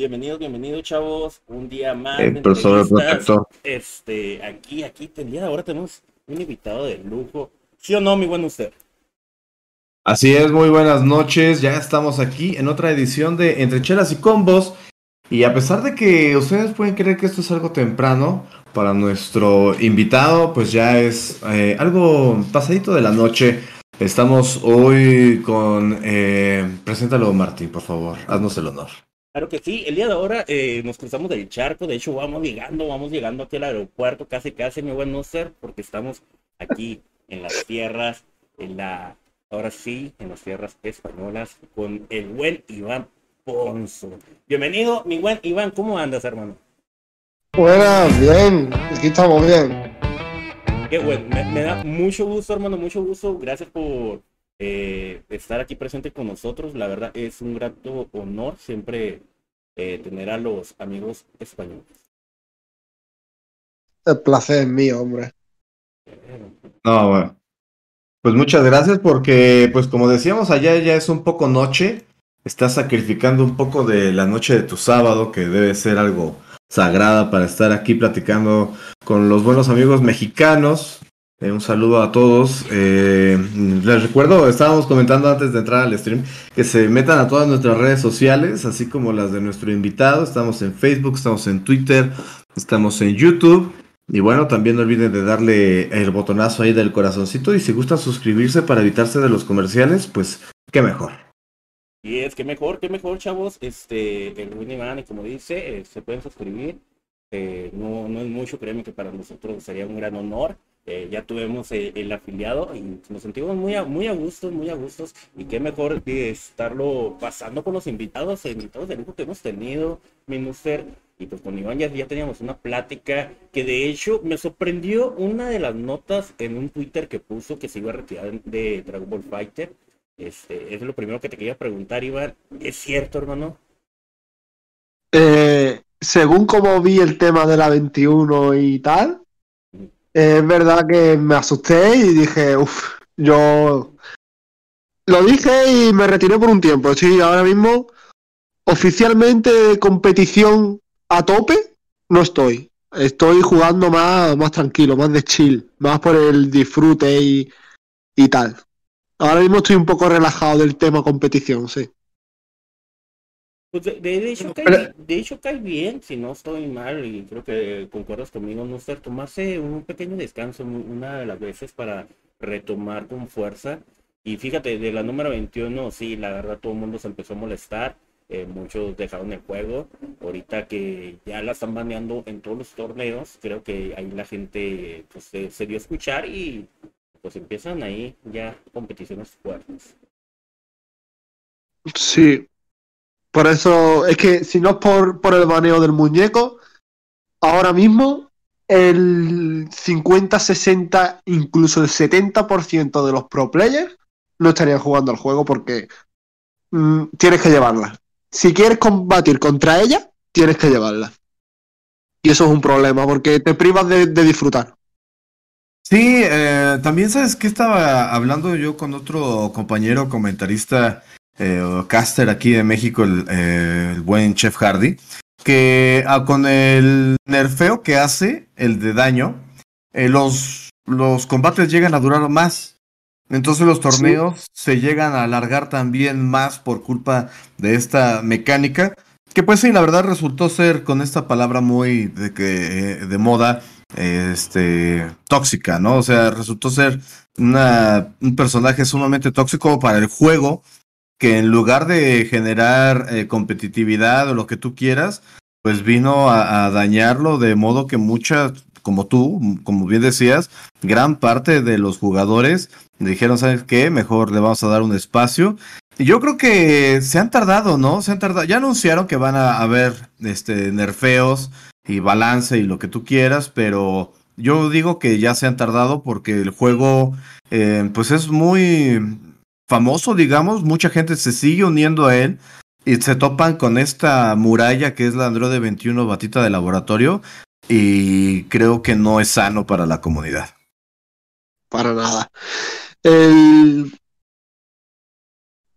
bienvenidos, bienvenidos, chavos. Un día más. El profesor protector. Este, aquí, aquí, el día de ahora tenemos un invitado de lujo. ¿Sí o no, mi buen usted? Así es, muy buenas noches. Ya estamos aquí en otra edición de Entre Chelas y Combos. Y a pesar de que ustedes pueden creer que esto es algo temprano, para nuestro invitado, pues ya es eh, algo pasadito de la noche. Estamos hoy con... Eh, preséntalo, Martín, por favor. Haznos el honor. Claro que sí, el día de ahora eh, nos cruzamos del charco, de hecho vamos llegando, vamos llegando aquí al aeropuerto, casi casi mi buen ser, porque estamos aquí en las tierras, en la, ahora sí, en las tierras españolas, con el buen Iván Ponzo. Bienvenido, mi buen Iván, ¿cómo andas, hermano? Buenas, bien, aquí estamos bien. Qué bueno, me, da mucho gusto, hermano, mucho gusto. Gracias por eh, estar aquí presente con nosotros. La verdad es un grato honor siempre eh, tener a los amigos españoles. El placer es mío, hombre. No, bueno. Pues muchas gracias porque, pues como decíamos, allá ya es un poco noche. Estás sacrificando un poco de la noche de tu sábado, que debe ser algo sagrada para estar aquí platicando con los buenos amigos mexicanos. Eh, un saludo a todos. Eh, les recuerdo, estábamos comentando antes de entrar al stream, que se metan a todas nuestras redes sociales, así como las de nuestro invitado. Estamos en Facebook, estamos en Twitter, estamos en YouTube. Y bueno, también no olviden de darle el botonazo ahí del corazoncito. Y si gustan suscribirse para evitarse de los comerciales, pues qué mejor. Y es que mejor, que mejor, chavos. Este, el Winnie y como dice, eh, se pueden suscribir. No, no es mucho, créeme que para nosotros sería un gran honor. Eh, ya tuvimos el afiliado y nos sentimos muy a, muy a gustos, muy a gustos. Y qué mejor de estarlo pasando con los invitados, invitados de lujo que hemos tenido, Minuster. Y pues con Iván ya, ya teníamos una plática que de hecho me sorprendió una de las notas en un Twitter que puso que se iba a retirar de Dragon Ball Fighter este, es lo primero que te quería preguntar, Iván. ¿Es cierto, hermano? Eh, según como vi el tema de la 21 y tal, es verdad que me asusté y dije, uff, yo lo dije y me retiré por un tiempo. Sí, ahora mismo oficialmente competición a tope no estoy. Estoy jugando más, más tranquilo, más de chill, más por el disfrute y, y tal. Ahora mismo estoy un poco relajado del tema competición, sí. Pues de, hecho, cae, de hecho cae bien, si no estoy mal, y creo que concuerdas conmigo, no ser tomarse un pequeño descanso una de las veces para retomar con fuerza. Y fíjate, de la número 21, sí, la verdad todo el mundo se empezó a molestar, eh, muchos dejaron el juego, ahorita que ya la están baneando en todos los torneos, creo que ahí la gente pues, se dio a escuchar y pues empiezan ahí ya competiciones fuertes. Sí. Por eso, es que si no es por, por el baneo del muñeco, ahora mismo el 50, 60, incluso el 70% de los pro players no estarían jugando al juego porque mm, tienes que llevarla. Si quieres combatir contra ella, tienes que llevarla. Y eso es un problema porque te privas de disfrutar. Sí, eh, también sabes que estaba hablando yo con otro compañero comentarista eh, caster aquí de México, el, eh, buen Chef Hardy, que ah, con el nerfeo que hace, el de daño, los, los combates llegan a durar más. Entonces los torneos se llegan a alargar también más por culpa de esta mecánica. Que pues sí, la verdad resultó ser con esta palabra muy de, que, de moda, este, tóxica, ¿no? O sea, resultó ser una, un personaje sumamente tóxico para el juego, que en lugar de generar eh, competitividad o lo que tú quieras, pues vino a, dañarlo de modo que muchas, como tú, como bien decías, gran parte de los jugadores dijeron, ¿sabes qué? Mejor le vamos a dar un espacio. Y yo creo que se han tardado, ¿no? Se han tardado. Ya anunciaron que van a haber este, nerfeos y balance y lo que tú quieras, pero yo digo que ya se han tardado porque el juego eh, pues es muy famoso, digamos, mucha gente se sigue uniendo a él y se topan con esta muralla que es la Android 21 batita de laboratorio y creo que no es sano para la comunidad. Para nada. El,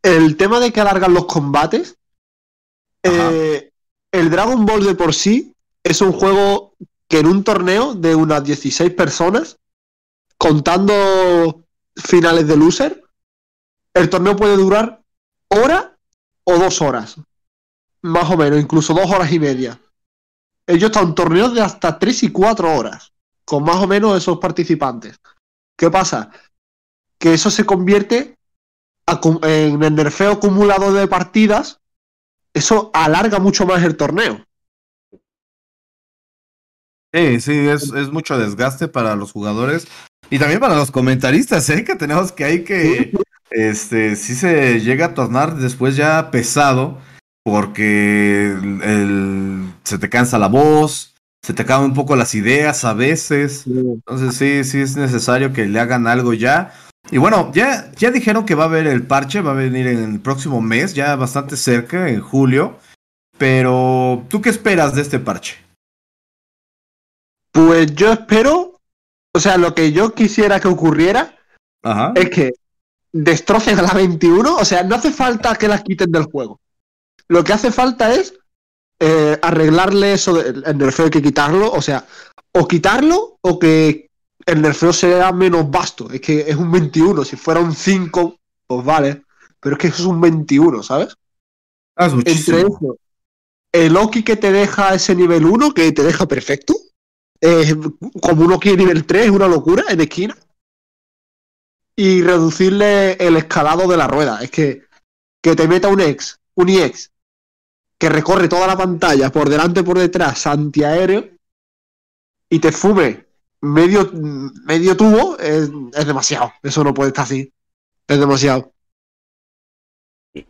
el tema de que alargan los combates, eh, el Dragon Ball de por sí es un juego que en un torneo de unas 16 personas, contando finales de loser, el torneo puede durar hora o dos horas. Más o menos, incluso dos horas y media. Ellos están torneos de hasta tres y cuatro horas, con más o menos esos participantes. ¿Qué pasa? Que eso se convierte en el nerfeo acumulado de partidas, eso alarga mucho más el torneo. Sí, sí, es, es mucho desgaste para los jugadores y también para los comentaristas, ¿eh? Que tenemos que hay que, este, sí se llega a tornar después ya pesado porque el, se te cansa la voz, se te acaban un poco las ideas a veces. Entonces sí, sí es necesario que le hagan algo ya. Y bueno, ya, ya dijeron que va a haber el parche, va a venir en el próximo mes, ya bastante cerca, en julio. Pero, ¿tú qué esperas de este parche? Pues yo espero, o sea, lo que yo quisiera que ocurriera es que destrocen a la 21, o sea, no hace falta que las quiten del juego. Lo que hace falta es eh, arreglarle eso, del, el nerfeo hay que quitarlo, o sea, o quitarlo o que el nerfeo sea menos vasto. Es que es un 21, si fuera un 5, pues vale, pero es que eso es un 21, ¿sabes? Ah, es Entre eso, el Oki que te deja ese nivel 1, que te deja perfecto, como uno quiere nivel 3, es una locura en esquina. Y reducirle el escalado de la rueda. Es que, que te meta un ex, un IEX, que recorre toda la pantalla, por delante, por detrás, antiaéreo, y te fume medio, medio tubo, es, demasiado. Eso no puede estar así. Es demasiado.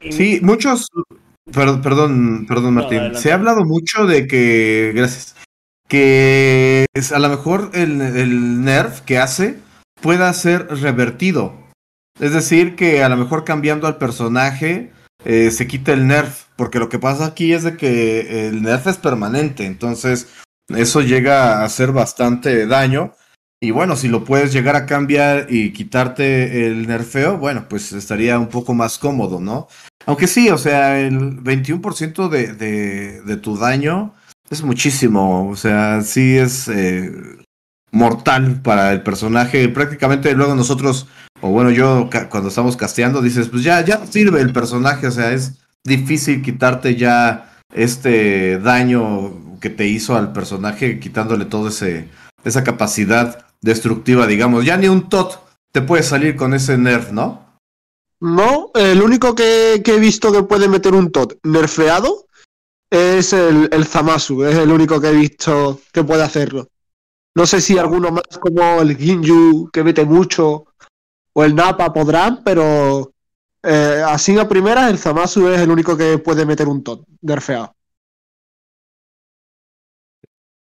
Sí, muchos. Perdón, perdón, perdón Martín. Se ha hablado mucho de que. Gracias que es, a lo mejor el, el nerf que hace pueda ser revertido. Es decir, que a lo mejor cambiando al personaje eh, se quita el nerf, porque lo que pasa aquí es de que el nerf es permanente, entonces eso llega a hacer bastante daño. Y bueno, si lo puedes llegar a cambiar y quitarte el nerfeo, bueno, pues estaría un poco más cómodo, ¿no? Aunque sí, o sea, el 21% de, de, tu daño es muchísimo, o sea, sí es eh, mortal para el personaje. Prácticamente luego nosotros, o bueno, yo cuando estamos casteando, dices, pues ya, ya sirve el personaje, o sea, es difícil quitarte ya este daño que te hizo al personaje, quitándole todo ese esa capacidad destructiva, digamos. Ya ni un tot te puede salir con ese nerf, ¿no? No, el único que, he visto que puede meter un tot nerfeado es el Zamasu, es el único que he visto que puede hacerlo. No sé si alguno más como el Ginju, que mete mucho, o el Napa podrán, pero eh, así a primeras el Zamasu es el único que puede meter un tot nerfeado.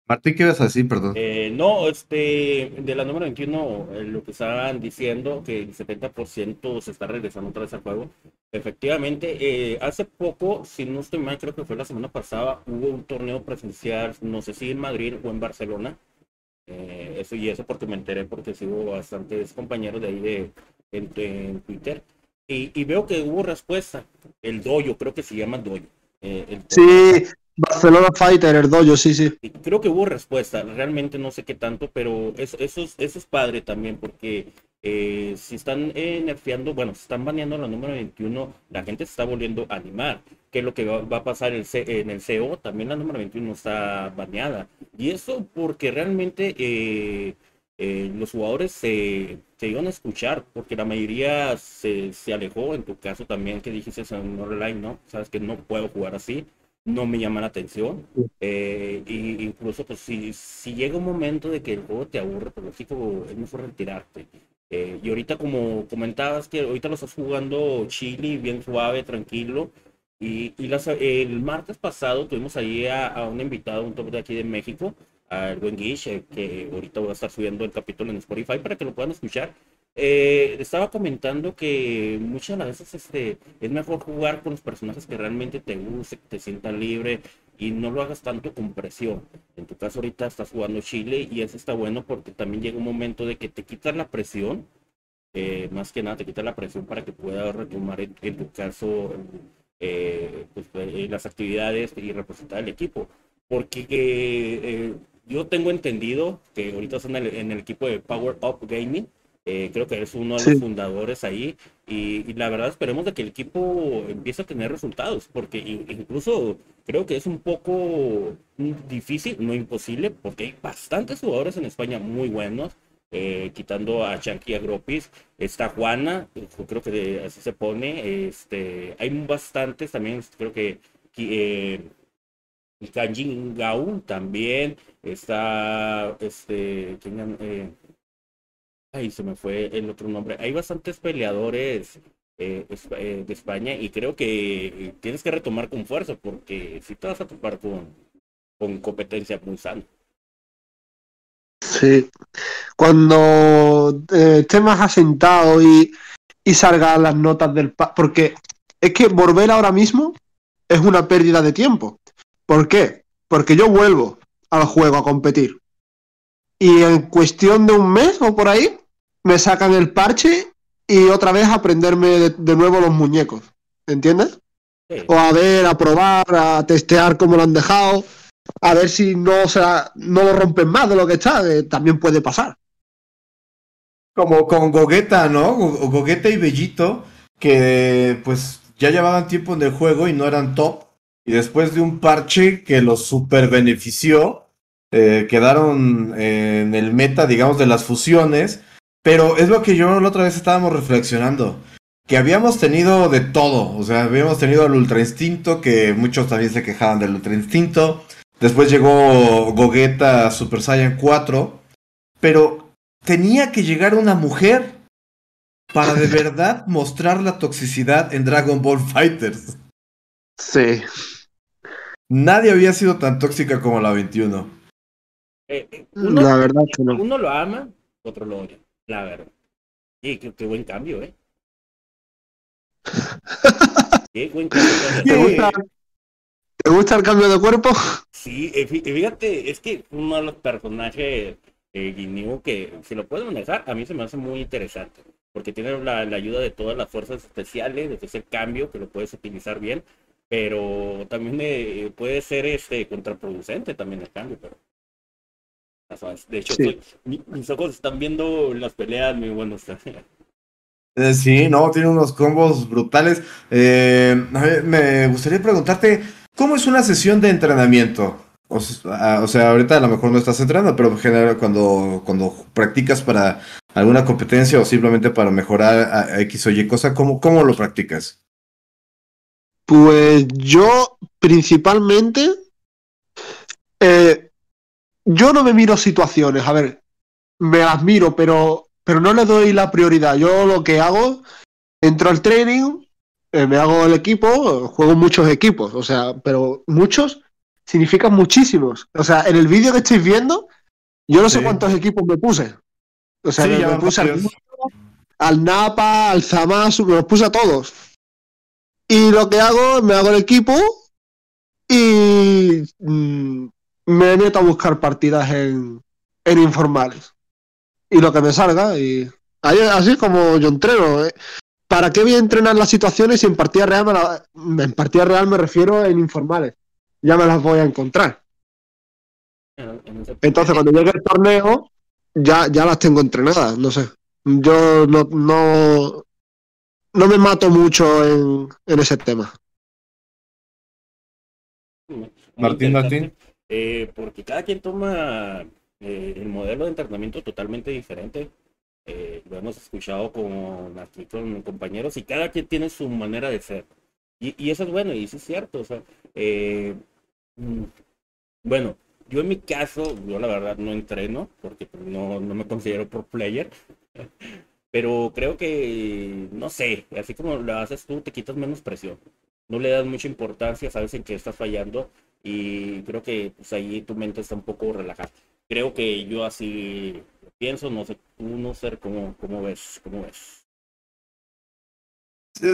Martín, ¿qué ibas a decir? Perdón. Eh, no, este, de la número 21, eh, lo que estaban diciendo, que el 70% se está regresando otra vez al juego. Efectivamente, eh, hace poco, si no estoy mal, creo que fue la semana pasada, hubo un torneo presencial, no sé si en Madrid o en Barcelona. Eso y eso porque me enteré, porque sigo bastantes compañeros de ahí de, en, Twitter. Y, veo que hubo respuesta. El doyo, creo que se llama doyo. El sí, Barcelona Fighter, el dojo, sí, sí. Creo que hubo respuesta, realmente no sé qué tanto, pero eso, eso, es, padre también, porque eh, si están eh, nerfeando, bueno, si están baneando la número 21, la gente se está volviendo a animar. ¿Qué es lo que va, a pasar en el CO? También la número 21 está baneada. Y eso porque realmente eh, los jugadores se, se, iban a escuchar, porque la mayoría se, se alejó, en tu caso también que dijiste en online, ¿no? Sabes que no puedo jugar así no me llama la atención. Eh, y incluso, pues, si, si llega un momento de que el juego te aburre, pues lógico, es mejor retirarte. Eh, y ahorita, como comentabas, que ahorita lo estás jugando chili, bien suave, tranquilo. Y, y las, el martes pasado tuvimos ahí a, un invitado, un top de aquí de México, al buen Guish, eh, que ahorita voy a estar subiendo el capítulo en Spotify para que lo puedan escuchar. Eh, estaba comentando que muchas veces este, es mejor jugar con los personajes que realmente te guste, que te sientan libre y no lo hagas tanto con presión. En tu caso ahorita estás jugando Chile y eso está bueno porque también llega un momento de que te quitas la presión, eh, más que nada te quitas la presión para que puedas retomar en, tu caso eh, pues, eh, las actividades y representar al equipo. Porque yo tengo entendido que ahorita están en el, en el equipo de Power Up Gaming. Creo que es uno de los fundadores ahí y, la verdad esperemos de que el equipo empiece a tener resultados porque incluso creo que es un poco difícil, no imposible, porque hay bastantes jugadores en España muy buenos eh, quitando a Chanqui Agropis, está Juana, creo que así se pone, este, hay bastantes también, creo que eh, Kanjin Gao también, está, este, eh, ahí se me fue el otro nombre, hay bastantes peleadores eh, de España y creo que tienes que retomar con fuerza porque si te vas a topar con, con competencia muy. Sí. Cuando eh, esté más asentado y, y salgan las notas del... Porque es que volver ahora mismo es una pérdida de tiempo. ¿Por qué? Porque yo vuelvo al juego a competir. Y en cuestión de un mes o por ahí, me sacan el parche y otra vez aprenderme de, nuevo los muñecos. ¿Entiendes? O a ver, a probar, a testear cómo lo han dejado a ver si no, se no lo rompen más de lo que está, también puede pasar. Como con Gogeta, ¿no? Gogeta y Bellito, que pues ya llevaban tiempo en el juego y no eran top. Y después de un parche que los super benefició, eh, quedaron en el meta, digamos, de las fusiones. Pero es lo que yo la otra vez estábamos reflexionando. Que habíamos tenido de todo. O sea, habíamos tenido el Ultra Instinto, que muchos también se quejaban del Ultra Instinto. Después llegó Gogeta Super Saiyan 4. Pero tenía que llegar una mujer para de verdad mostrar la toxicidad en Dragon Ball Fighters. Sí. Nadie había sido tan tóxica como la 21. Eh, eh, uno, la verdad que no. Uno lo ama, otro lo odia. La verdad. Y qué, buen cambio, ¿eh? qué buen cambio. ¿Te gusta el cambio de cuerpo? Sí, eh, fíjate, es que uno de los personajes eh, que si lo puedes manejar, a mí se me hace muy interesante. Porque tiene la, ayuda de todas las fuerzas especiales, de ese cambio que lo puedes utilizar bien. Pero también eh, puede ser este contraproducente también el cambio. Pero de hecho, mis ojos están viendo las peleas muy buenos. Eh, sí, no, tiene unos combos brutales. Eh, me gustaría preguntarte, ¿Cómo es una sesión de entrenamiento? O, sea, ahorita a lo mejor no estás entrenando, pero en general cuando, cuando practicas para alguna competencia o simplemente para mejorar a X o Y cosa, ¿cómo, cómo lo practicas? Pues yo principalmente, eh, yo no me miro situaciones, a ver, me las miro, pero, pero no le doy la prioridad. Yo lo que hago, entro al training, eh, me hago el equipo, juego muchos equipos, o sea, pero muchos significan muchísimos. O sea, en el vídeo que estáis viendo, yo no sé cuántos equipos me puse. O sea, me, puse al, Napa, al Zamasu, me los puse a todos. Y lo que hago, me hago el equipo y mm, me meto a buscar partidas en, en informales. Y lo que me salga, y así como yo entreno. ¿eh? ¿para qué voy a entrenar las situaciones si en partida real me, en partida real me refiero en informales? Ya me las voy a encontrar. Entonces, cuando llegue el torneo, ya, ya las tengo entrenadas, no sé. Yo no, no, no me mato mucho en, en ese tema. Martín, Martín. Eh, porque cada quien toma eh, el modelo de entrenamiento totalmente diferente. Eh, lo hemos escuchado con, con compañeros y cada quien tiene su manera de ser. Y, eso es bueno y eso es cierto. O sea, eh, mm, bueno, yo en mi caso, yo la verdad no entreno porque no, no me considero pro player. Pero creo que, no sé, así como lo haces tú, te quitas menos presión. No le das mucha importancia, sabes en qué estás fallando y creo que pues, ahí tu mente está un poco relajada. Creo que yo así pienso, no sé, tú no sé cómo, cómo ves, cómo ves.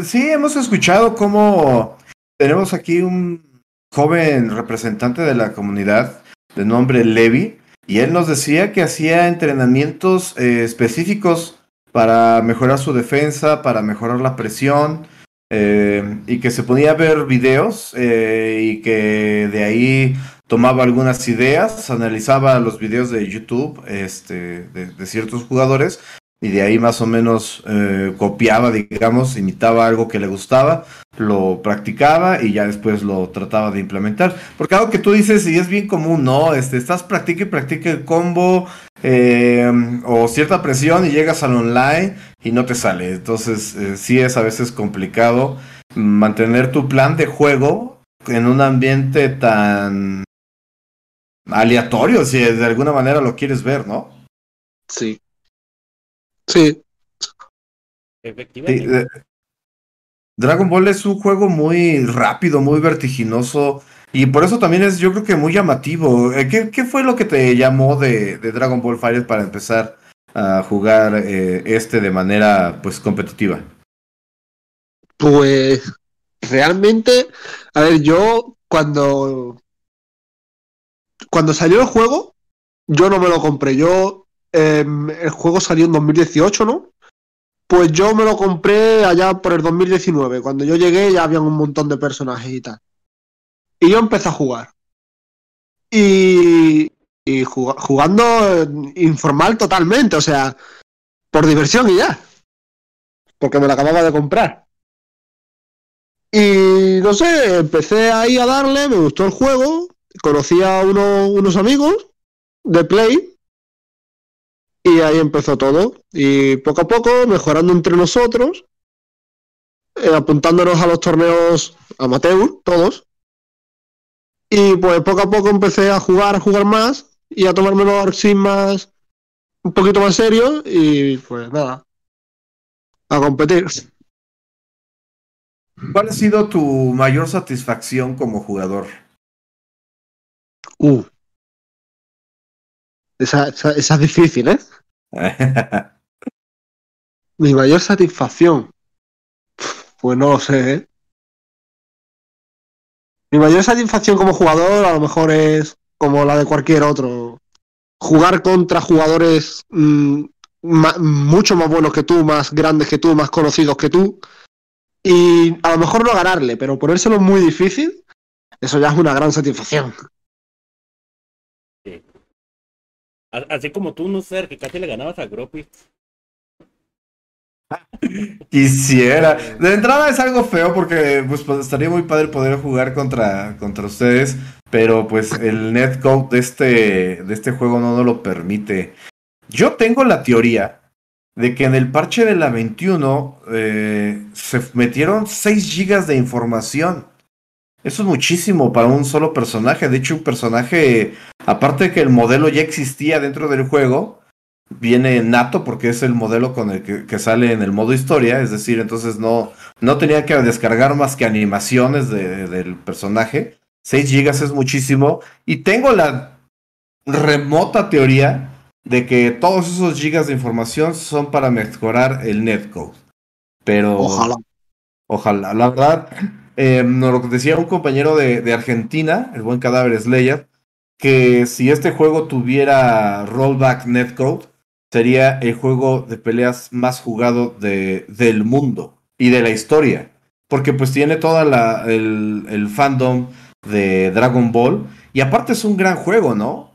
Sí, hemos escuchado cómo tenemos aquí un joven representante de la comunidad de nombre Levi, y él nos decía que hacía entrenamientos eh, específicos para mejorar su defensa, para mejorar la presión, eh, y que se ponía a ver videos eh, y que de ahí tomaba algunas ideas, analizaba los videos de YouTube este, de, ciertos jugadores y de ahí más o menos eh, copiaba, digamos, imitaba algo que le gustaba, lo practicaba y ya después lo trataba de implementar. Porque algo que tú dices y es bien común, ¿no? Este, estás practica y practica el combo eh, o cierta presión y llegas al online y no te sale. Entonces eh, sí es a veces complicado mantener tu plan de juego en un ambiente tan aleatorio, si de alguna manera lo quieres ver, ¿no? Sí. Sí. Efectivamente. Dragon Ball es un juego muy rápido, muy vertiginoso. Y por eso también es, yo creo que muy llamativo. Eh, ¿Qué, fue lo que te llamó de, Dragon Ball Fighter para empezar a jugar eh, este de manera pues competitiva? Pues realmente, a ver, yo cuando cuando salió el juego, yo no me lo compré. Yo em, el juego salió en 2018, ¿no? Pues yo me lo compré allá por el 2019. Cuando yo llegué ya habían un montón de personajes y tal. Y yo empecé a jugar. Y, y jugando informal totalmente, o sea, por diversión y ya. Porque me lo acababa de comprar. Y no sé, empecé ahí a darle, me gustó el juego, conocí a unos amigos de Play y ahí empezó todo. Y poco a poco, mejorando entre nosotros, eh, apuntándonos a los torneos amateur, todos. Y pues poco a poco empecé a jugar, a jugar más y a tomármelo así más, un poquito más serio y pues nada, a competir. ¿Cuál ha sido tu mayor satisfacción como jugador? Uh. Esa, esa, es difícil, ¿eh? Mi mayor satisfacción. Pues no lo sé, ¿eh? Mi mayor satisfacción como jugador a lo mejor es como la de cualquier otro. Jugar contra jugadores mm, mucho más buenos que tú, más grandes que tú, más conocidos que tú. Y a lo mejor no ganarle, pero ponérselo muy difícil, eso ya es una gran satisfacción. Así como tú, no sé, que casi le ganabas a Gropi. Quisiera. De entrada es algo feo porque pues, pues, estaría muy padre poder jugar contra, contra ustedes, pero pues el netcode de este, de este juego no nos lo permite. Yo tengo la teoría de que en el parche de la 21 eh, se metieron 6 gigas de información. Eso es muchísimo para un solo personaje. De hecho, un personaje, aparte de que el modelo ya existía dentro del juego, viene nato porque es el modelo con el que, sale en el modo historia. Es decir, entonces no, no tenía que descargar más que animaciones del personaje. 6 GB es muchísimo. Y tengo la remota teoría de que todos esos gigas de información son para mejorar el netcode. Pero. Ojalá. Ojalá. La verdad, eh, nos lo decía un compañero de, Argentina, el buen cadáver Slayer, que si este juego tuviera rollback netcode, sería el juego de peleas más jugado de, del mundo y de la historia. Porque pues tiene todo el, el fandom de Dragon Ball. Y aparte es un gran juego, ¿no?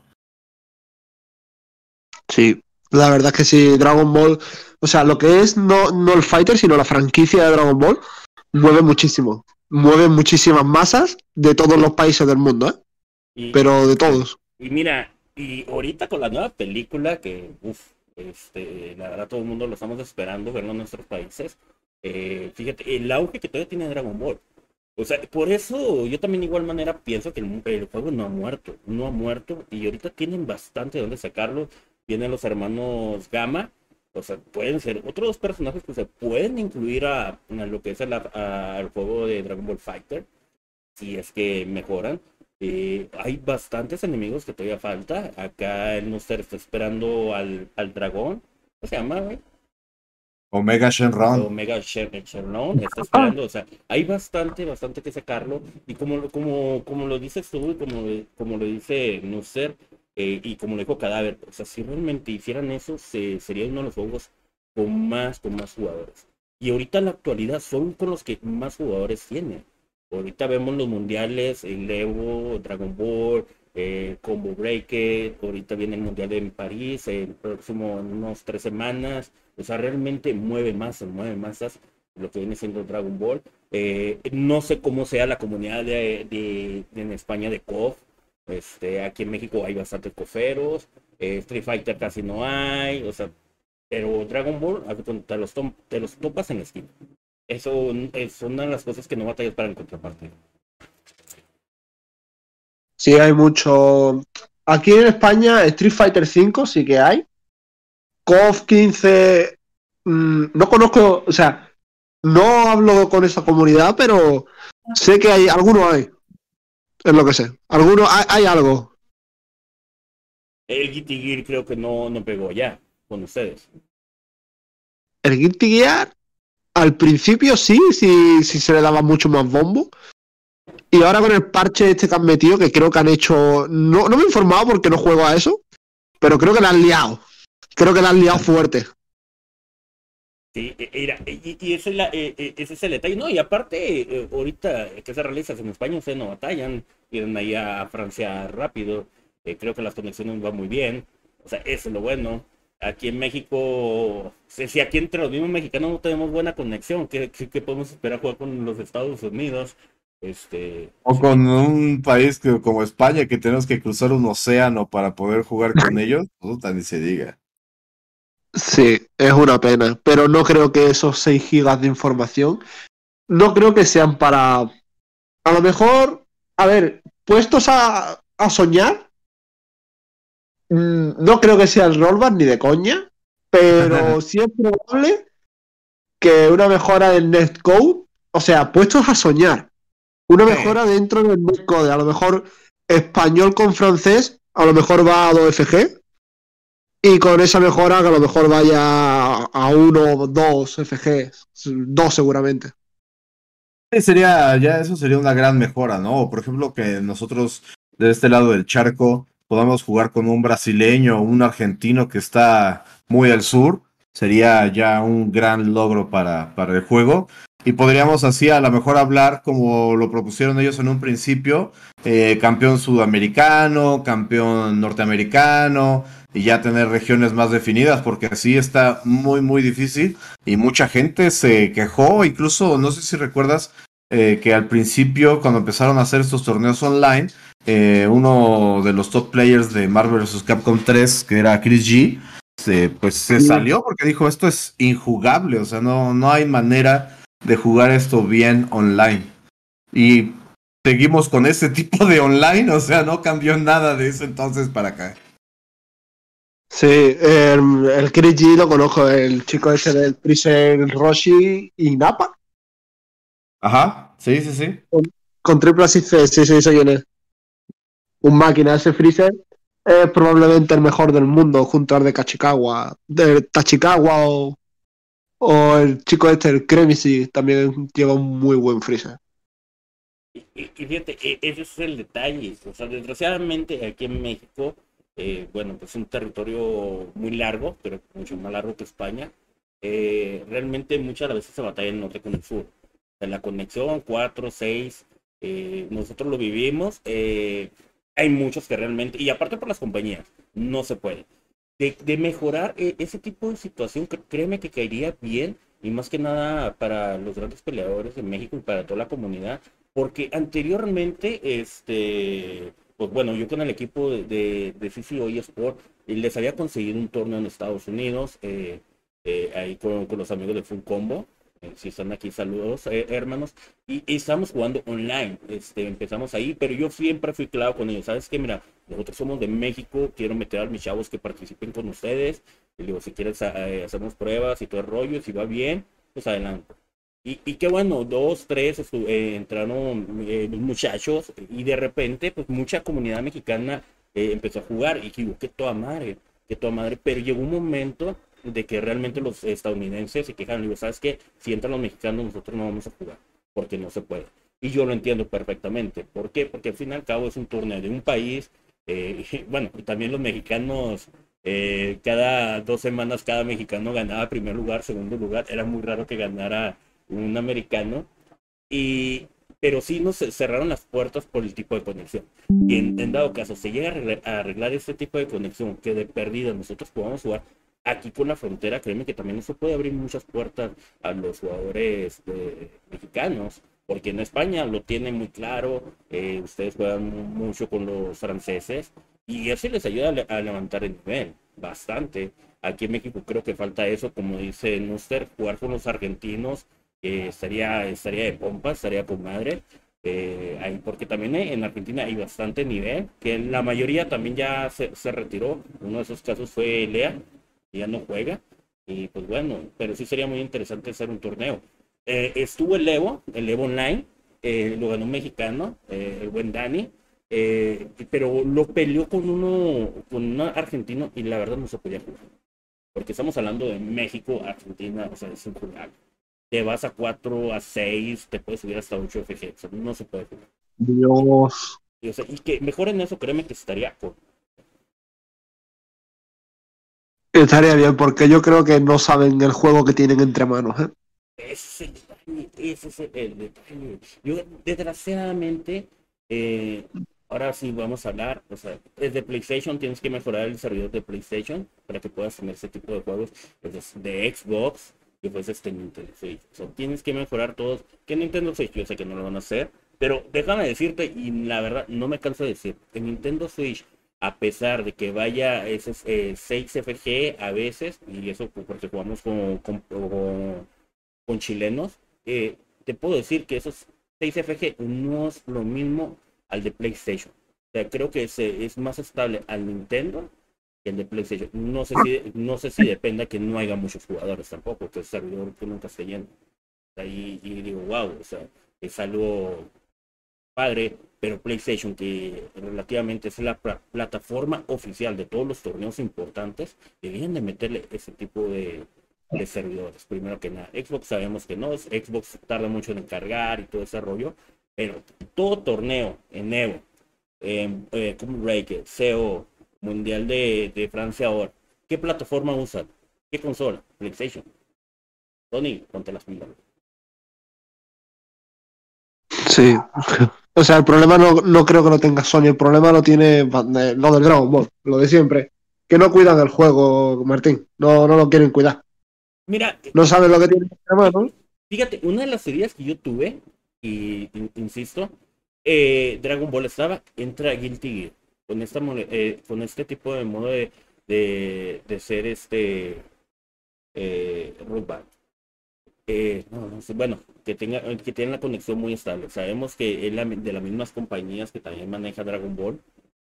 Sí, la verdad es que sí, Dragon Ball, o sea, lo que es no, no el fighter, sino la franquicia de Dragon Ball, mueve muchísimo mueven muchísimas masas de todos los países del mundo, ¿eh? Pero de todos. Y mira, y ahorita con la nueva película que, uff, este, la verdad todo el mundo lo estamos esperando verlo en nuestros países. Eh, fíjate, el auge que todavía tiene Dragon Ball. O sea, por eso yo también de igual manera pienso que el, el, juego no ha muerto, no ha muerto y ahorita tienen bastante de dónde sacarlo. Tienen los hermanos Gama, o sea, pueden ser otros personajes que se pueden incluir a, lo que es el, juego de Dragon Ball Fighter, si es que mejoran. Eh, hay bastantes enemigos que todavía falta. Acá el Monster está esperando al, al dragón. ¿Cómo se llama, Omega Shenron. Omega Shenron está esperando, o sea, hay bastante, bastante que sacarlo. Y como, como, como lo dices tú, como, como lo dice Nuster, eh, y como le dijo Cadáver, o sea, si realmente hicieran eso, se, sería uno de los juegos con más, con más jugadores. Y ahorita en la actualidad son con los que más jugadores tienen. Ahorita vemos los mundiales, el Evo, Dragon Ball, eh, Combo Breaker, ahorita viene el mundial en París, el próximo en unos tres semanas. O sea, realmente mueve masas, mueve masas lo que viene siendo Dragon Ball. Eh, no sé cómo sea la comunidad de, de, en España de KOF. Este, aquí en México hay bastantes coferos. Eh, Street Fighter casi no hay. O sea, pero Dragon Ball te los, te los topas en Steam. Eso es una de las cosas que no batallas para el contraparte. Sí, hay mucho. Aquí en España, Street Fighter V sí que hay. KOF 15. Mmm, no conozco, o sea, no hablo con esa comunidad, pero sé que hay, alguno hay. Es lo que sé. Alguno, hay, hay algo. El Guilty Gear creo que no, no pegó ya con ustedes. El Guilty Gear, al principio sí, sí, sí se le daba mucho más bombo. Y ahora con el parche este que han metido, que creo que han hecho. No, no me he informado porque no juego a eso, pero creo que la han liado. Creo que la han liado fuerte. Sí, era, y, y ese, es la, eh, ese, es el detalle. No, y aparte, eh, ahorita que se realiza en España, ustedes no batallan, vienen ahí a Francia rápido. Eh, creo que las conexiones van muy bien. O sea, eso es lo bueno. Aquí en México, si, aquí entre los mismos mexicanos no tenemos buena conexión, ¿qué, qué, qué podemos esperar jugar con los Estados Unidos? Este, o con un país que, como España, que tenemos que cruzar un océano para poder jugar con ellos, puta, ni se diga. Sí, es una pena, pero no creo que esos 6 gigas de información, no creo que sean para... A lo mejor, a ver, puestos a, a soñar, no creo que sea el rollback ni de coña, pero sí es probable que una mejora del netcode, o sea, puestos a soñar, una mejora dentro del netcode, a lo mejor español con francés, a lo mejor va a 2FG, y con esa mejora que a lo mejor vaya a uno o dos FG, dos seguramente. Sería, ya eso sería una gran mejora, ¿no? Por ejemplo, que nosotros de este lado del charco podamos jugar con un brasileño o un argentino que está muy al sur, sería ya un gran logro para, para el juego. Y podríamos así a lo mejor hablar como lo propusieron ellos en un principio, eh, campeón sudamericano, campeón norteamericano, y ya tener regiones más definidas, porque así está muy, muy difícil. Y mucha gente se quejó, incluso, no sé si recuerdas, eh, que al principio, cuando empezaron a hacer estos torneos online, eh, uno de los top players de Marvel vs. Capcom 3, que era Chris G, se, pues se salió porque dijo, esto es injugable, o sea, no, no hay manera de jugar esto bien online. Y seguimos con ese tipo de online, o sea, no cambió nada de eso entonces para acá. Sí, el, el Chris G lo conozco, el chico ese del Freezer Roshi y Napa. Ajá, sí, sí, sí. Con, con triple assist, sí, sí, sí, es. Un máquina, ese Freezer es probablemente el mejor del mundo junto al de Kachikawa, de Tachikawa o, o el chico este, el Cremisi, también lleva un muy buen Freezer. Y, y, fíjate, e, ese es el detalle. O sea, desgraciadamente aquí en México eh, bueno, pues un territorio muy largo, pero mucho más largo que España. Eh, realmente muchas veces se batalla en el norte con el sur. La conexión 4, 6, eh, nosotros lo vivimos. Eh, hay muchos que realmente, y aparte por las compañías, no se puede. De, de mejorar eh, ese tipo de situación, créeme que caería bien, y más que nada para los grandes peleadores de México y para toda la comunidad, porque anteriormente, este, pues bueno, yo con el equipo de, de, de CCO Sport les había conseguido un torneo en Estados Unidos, eh, eh, ahí con, con, los amigos de Full Combo. Eh, si están aquí, saludos, eh, hermanos. Y, y, estamos jugando online. Este, empezamos ahí, pero yo siempre fui claro con ellos. ¿Sabes qué? Mira, nosotros somos de México, quiero meter a mis chavos que participen con ustedes. Y digo, si quieres, eh, hacemos pruebas y todo el rollo, si va bien, pues adelante. Y, y, qué bueno, dos, tres eh, entraron eh, muchachos y de repente pues mucha comunidad mexicana eh, empezó a jugar y digo, que toda madre, que toda madre, pero llegó un momento de que realmente los estadounidenses se quejaron, digo, ¿sabes qué? Si entran los mexicanos nosotros no vamos a jugar, porque no se puede. Y yo lo entiendo perfectamente. ¿Por qué? Porque al fin y al cabo es un torneo de un país, eh, bueno, también los mexicanos Eh, cada dos semanas cada mexicano ganaba primer lugar, segundo lugar. Era muy raro que ganara un americano. Y, pero sí nos cerraron las puertas por el tipo de conexión. Y en, dado caso se llega a arreglar, este tipo de conexión que de perdida nosotros podamos jugar aquí con la frontera, créeme que también eso puede abrir muchas puertas a los jugadores eh, mexicanos porque en España lo tienen muy claro, eh, ustedes juegan mucho con los franceses y eso les ayuda a, levantar el nivel bastante. Aquí en México creo que falta eso, como dice Nuster, jugar con los argentinos eh, estaría, estaría de pompa, estaría con madre. Eh, porque también en Argentina hay bastante nivel, que la mayoría también ya se, se retiró. Uno de esos casos fue Lea, ya no juega. Y pues bueno, pero sí sería muy interesante hacer un torneo. Eh, estuvo el Evo, el Evo Online, eh, lo ganó un mexicano, eh, el buen Dani, pero lo peleó con uno, con un argentino y la verdad no se podía jugar. Porque estamos hablando de México, Argentina, o sea, es injugable. Te vas a 4, a 6, te puedes subir hasta 8 FG, o sea, no se puede jugar. Dios. Y, o sea, y que mejor en eso, créeme que estaría con, Estaría bien, porque yo creo que no saben el juego que tienen entre manos. ¿eh? Ese detalle. Yo, desgraciadamente, eh, ahora sí vamos a hablar, o sea, desde PlayStation tienes que mejorar el servidor de PlayStation para que puedas tener ese tipo de juegos de Xbox y pues este Nintendo Switch. O tienes que mejorar todos. Que Nintendo Switch, yo sé que no lo van a hacer, pero déjame decirte, y la verdad no me canso de decir, que Nintendo Switch a pesar de que vaya ese 6 eh, FG a veces, y eso porque jugamos con, con, chilenos, eh, te puedo decir que esos 6 FG no es lo mismo al de PlayStation. O sea, creo que es más estable al Nintendo que el de PlayStation. No sé si, no sé si depende que no haya muchos jugadores tampoco, que el servidor que nunca se llena. Y, y digo, wow, o sea, es algo padre, pero PlayStation, que relativamente es la plataforma oficial de todos los torneos importantes, deberían de meterle ese tipo de, servidores, primero que nada. Xbox sabemos que no, Xbox tarda mucho en encargar y todo ese rollo, pero todo torneo en Evo, en eh, Breaker, CEO, Mundial de, de Francia ahora, ¿qué plataforma usan? ¿Qué consola? PlayStation. Tony, ponte las pilas. Sí. O sea, el problema no, no creo que lo tenga Sony, el problema lo tiene eh, lo del Dragon Ball, lo de siempre. Que no cuidan el juego, Martín. No, no lo quieren cuidar. Mira. No sabes lo que tiene ¿no? Fíjate, una de las ideas que yo tuve, y insisto, eh, Dragon Ball estaba, entra Guilty Gear. Con, esta, eh, con este tipo de modo de, de, ser este eh, eh bueno, que tenga que tiene la conexión muy estable. Sabemos que es de las mismas compañías que también maneja Dragon Ball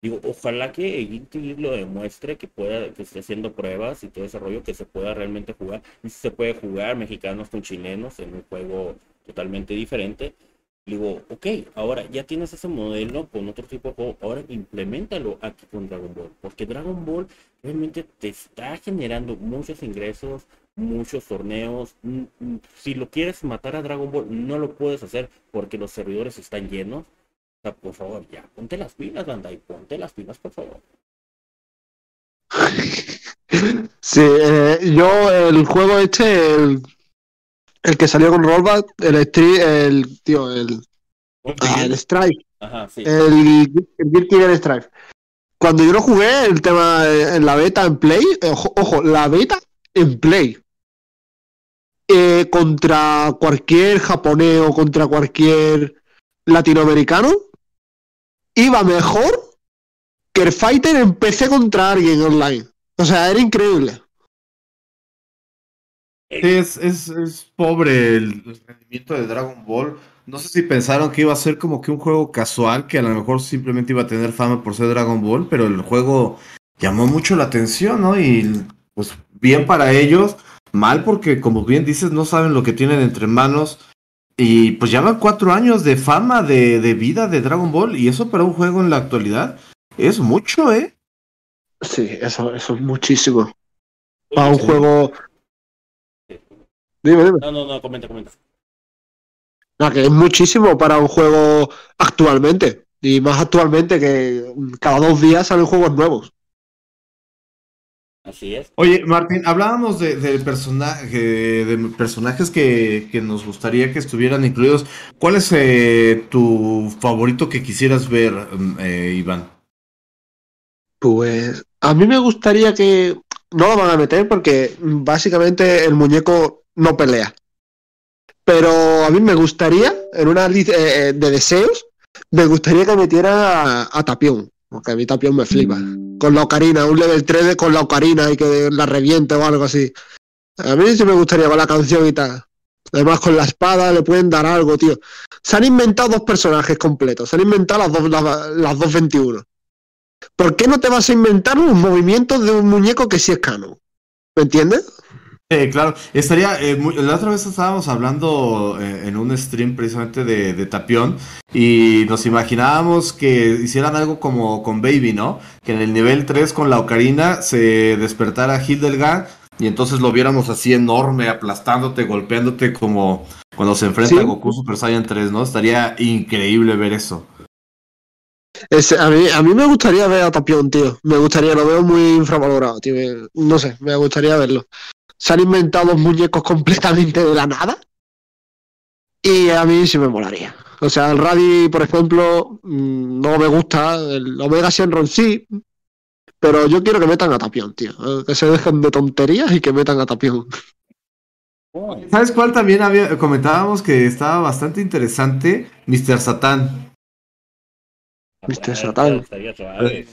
Digo, ojalá que Guilty lo demuestre, que pueda, que esté haciendo pruebas y todo ese rollo, que se pueda realmente jugar. Y si se puede jugar mexicanos con chilenos en un juego totalmente diferente. Digo, ok, ahora ya tienes ese modelo con otro tipo de juego, ahora implementalo aquí con Dragon Ball, porque Dragon Ball realmente te está generando muchos ingresos, muchos torneos. Mm, mm, si lo quieres matar a Dragon Ball, no lo puedes hacer porque los servidores están llenos por favor, ya, ponte las pilas, Bandai, ponte las pilas, por favor. Sí, eh, yo el juego este, el, el que salió con Rollback, el Street, el tío, el, ah, el Strike, Ajá, sí. el, el Strike. Cuando yo lo jugué, el tema en la beta en Play, ojo, ojo la beta en Play. Eh, contra cualquier japonés o contra cualquier latinoamericano, iba mejor que el Fighter empecé contra alguien online. O sea, era increíble. es, es, es pobre el, rendimiento de Dragon Ball. No sé si pensaron que iba a ser como que un juego casual, que a lo mejor simplemente iba a tener fama por ser Dragon Ball, pero el juego llamó mucho la atención, ¿no? Y pues bien para ellos, mal porque como bien dices, no saben lo que tienen entre manos y pues lleva cuatro años de fama, de, de, vida de Dragon Ball, y eso para un juego en la actualidad es mucho, ¿eh? Sí, eso, eso es muchísimo. Para un juego. Dime, dime. No, no, no, comenta, comenta. No, que es muchísimo para un juego actualmente. Y más actualmente que cada dos días salen juegos nuevos. Así es. Oye, Martín, hablábamos de, de, personaje, de personajes que, que, nos gustaría que estuvieran incluidos. ¿Cuál es eh, tu favorito que quisieras ver, mm, eh, Iván? Pues a mí me gustaría que no lo van a meter porque básicamente el muñeco no pelea. Pero a mí me gustaría, en una lista eh, de deseos, me gustaría que metiera a, a Tapión. Porque a mí Tapión me flipa. Con la ocarina, un level 3 de con la ocarina y que la reviente o algo así. A mí sí me gustaría con la canción y tal. Además, con la espada le pueden dar algo, tío. Se han inventado dos personajes completos. Se han inventado las dos, las, las dos 21. ¿Por qué no te vas a inventar los movimientos de un muñeco que sí es canon? ¿Me entiendes? Eh, claro, estaría. Eh, muy, la otra vez estábamos hablando eh, en un stream precisamente de, de, Tapión y nos imaginábamos que hicieran algo como con Baby, ¿no? Que en el nivel 3 con la ocarina se despertara Hildegard y entonces lo viéramos así enorme, aplastándote, golpeándote como cuando se enfrenta ¿Sí? a Goku Super Saiyan 3, ¿no? Estaría increíble ver eso. Es, a, mí, a mí me gustaría ver a Tapión, tío. Me gustaría, lo veo muy infravalorado, tío. No sé, me gustaría verlo se han inventado muñecos completamente de la nada. Y a mí sí me molaría. O sea, el Radi, por ejemplo, mm, no me gusta. El Omega Shenron sí. Pero yo quiero que metan a Tapión, tío. Que se dejen de tonterías y que metan a Tapión. ¿Sabes cuál también había, comentábamos que estaba bastante interesante? Mr. Satan. Mr. Satan. Eh,